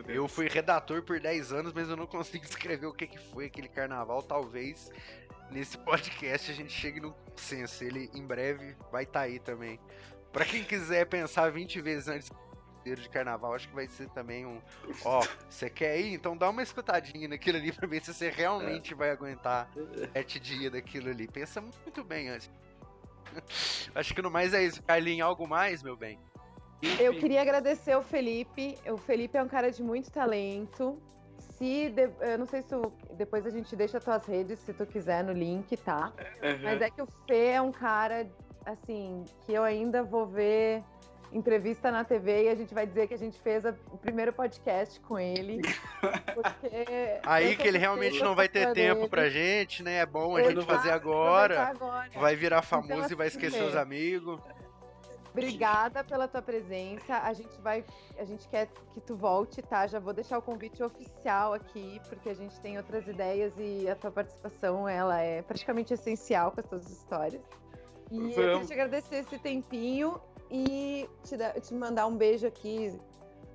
Eu fui redator por 10 anos, mas eu não consigo descrever o que, que foi aquele carnaval. Talvez nesse podcast a gente chegue no consenso. Ele em breve vai estar tá aí também. Para quem quiser pensar 20 vezes antes de carnaval, acho que vai ser também um. Ó, você quer ir? Então dá uma escutadinha naquilo ali pra ver se você realmente é. vai aguentar sete dias daquilo ali. Pensa muito bem antes. acho que no mais é isso. Carlinhos, algo mais, meu bem? Eu queria agradecer o Felipe. O Felipe é um cara de muito talento. Se de... eu não sei se depois a gente deixa as tuas redes, se tu quiser, no link, tá? Uhum. Mas é que o Fê é um cara, assim, que eu ainda vou ver entrevista na TV e a gente vai dizer que a gente fez a, o primeiro podcast com ele. Aí que ele realmente não vai ter tempo dele. pra gente, né? É bom a gente fazer agora. agora. Vai virar famoso então, e vai esquecer os amigos. Obrigada pela tua presença. A gente vai, a gente quer que tu volte, tá? Já vou deixar o convite oficial aqui, porque a gente tem outras ideias e a tua participação ela é praticamente essencial com as tuas histórias. E Vamos. eu queria te agradecer esse tempinho e te, te mandar um beijo aqui,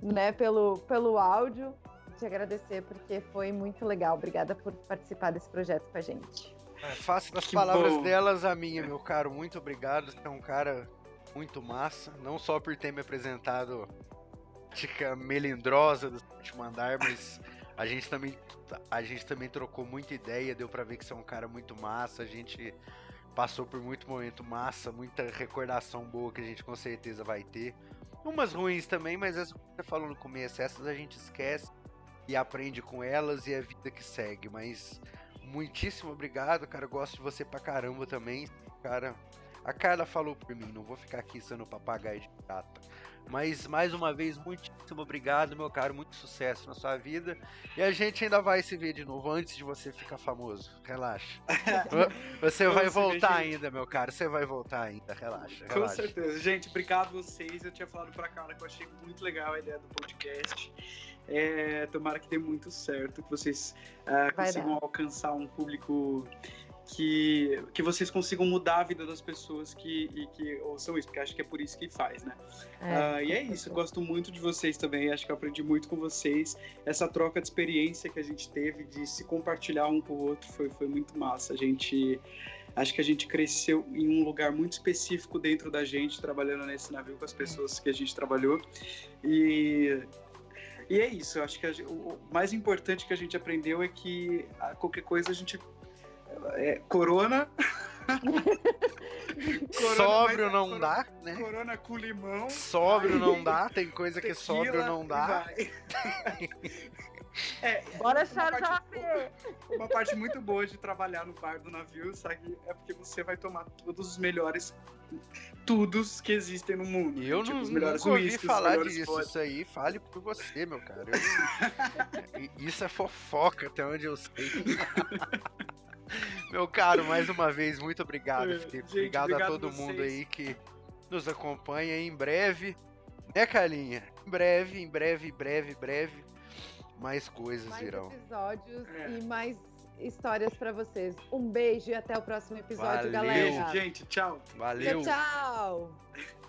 né, pelo, pelo áudio. Te agradecer porque foi muito legal. Obrigada por participar desse projeto com a gente. É, faço das que palavras bom. delas a minha, meu caro. Muito obrigado. Você é um cara muito massa. Não só por ter me apresentado tica melindrosa do último andar, mas a gente também a gente também trocou muita ideia, deu para ver que você é um cara muito massa. A gente passou por muito momento massa, muita recordação boa que a gente com certeza vai ter. Umas ruins também, mas as que você falou no começo, essas a gente esquece e aprende com elas e é a vida que segue. Mas muitíssimo obrigado, cara. gosto de você pra caramba também. Cara, a Carla falou por mim, não vou ficar aqui sendo papagaio de chata. Mas mais uma vez, muitíssimo obrigado, meu caro. Muito sucesso na sua vida. E a gente ainda vai se ver de novo antes de você ficar famoso. Relaxa. Você vai voltar ver, ainda, meu caro. Você vai voltar ainda. Relaxa. relaxa. Com certeza. Gente, obrigado a vocês. Eu tinha falado pra Carla que eu achei muito legal a ideia do podcast. É, tomara que dê muito certo, que vocês uh, consigam alcançar um público que, que vocês consigam mudar a vida das pessoas que, e que ouçam isso, porque acho que é por isso que faz, né? É, uh, e é isso, gosto muito de vocês também, acho que aprendi muito com vocês. Essa troca de experiência que a gente teve, de se compartilhar um com o outro, foi, foi muito massa. A gente. Acho que a gente cresceu em um lugar muito específico dentro da gente, trabalhando nesse navio com as pessoas que a gente trabalhou. E e é isso, eu acho que a, o mais importante que a gente aprendeu é que a, qualquer coisa a gente é, corona. corona sóbrio não corona, dá, né? Corona com limão. Sóbrio não dá, tem coisa que sóbrio não dá. É, Bora uma, parte, uma parte muito boa de trabalhar no bar do navio, sabe? É porque você vai tomar todos os melhores tudos que existem no mundo. Eu tipo, não, nunca ouvi whisky, falar disso. Isso aí, fale por você, meu cara. Eu, isso é fofoca, até onde eu sei. Meu caro, mais uma vez, muito obrigado, é, Felipe. Gente, obrigado, obrigado, a todo mundo aí que nos acompanha em breve. Né, Carlinha? Em breve, em breve, breve, breve, mais coisas mais virão. episódios é. e mais histórias para vocês. Um beijo e até o próximo episódio, Valeu. galera. Gente, tchau. Valeu. Tchau, tchau.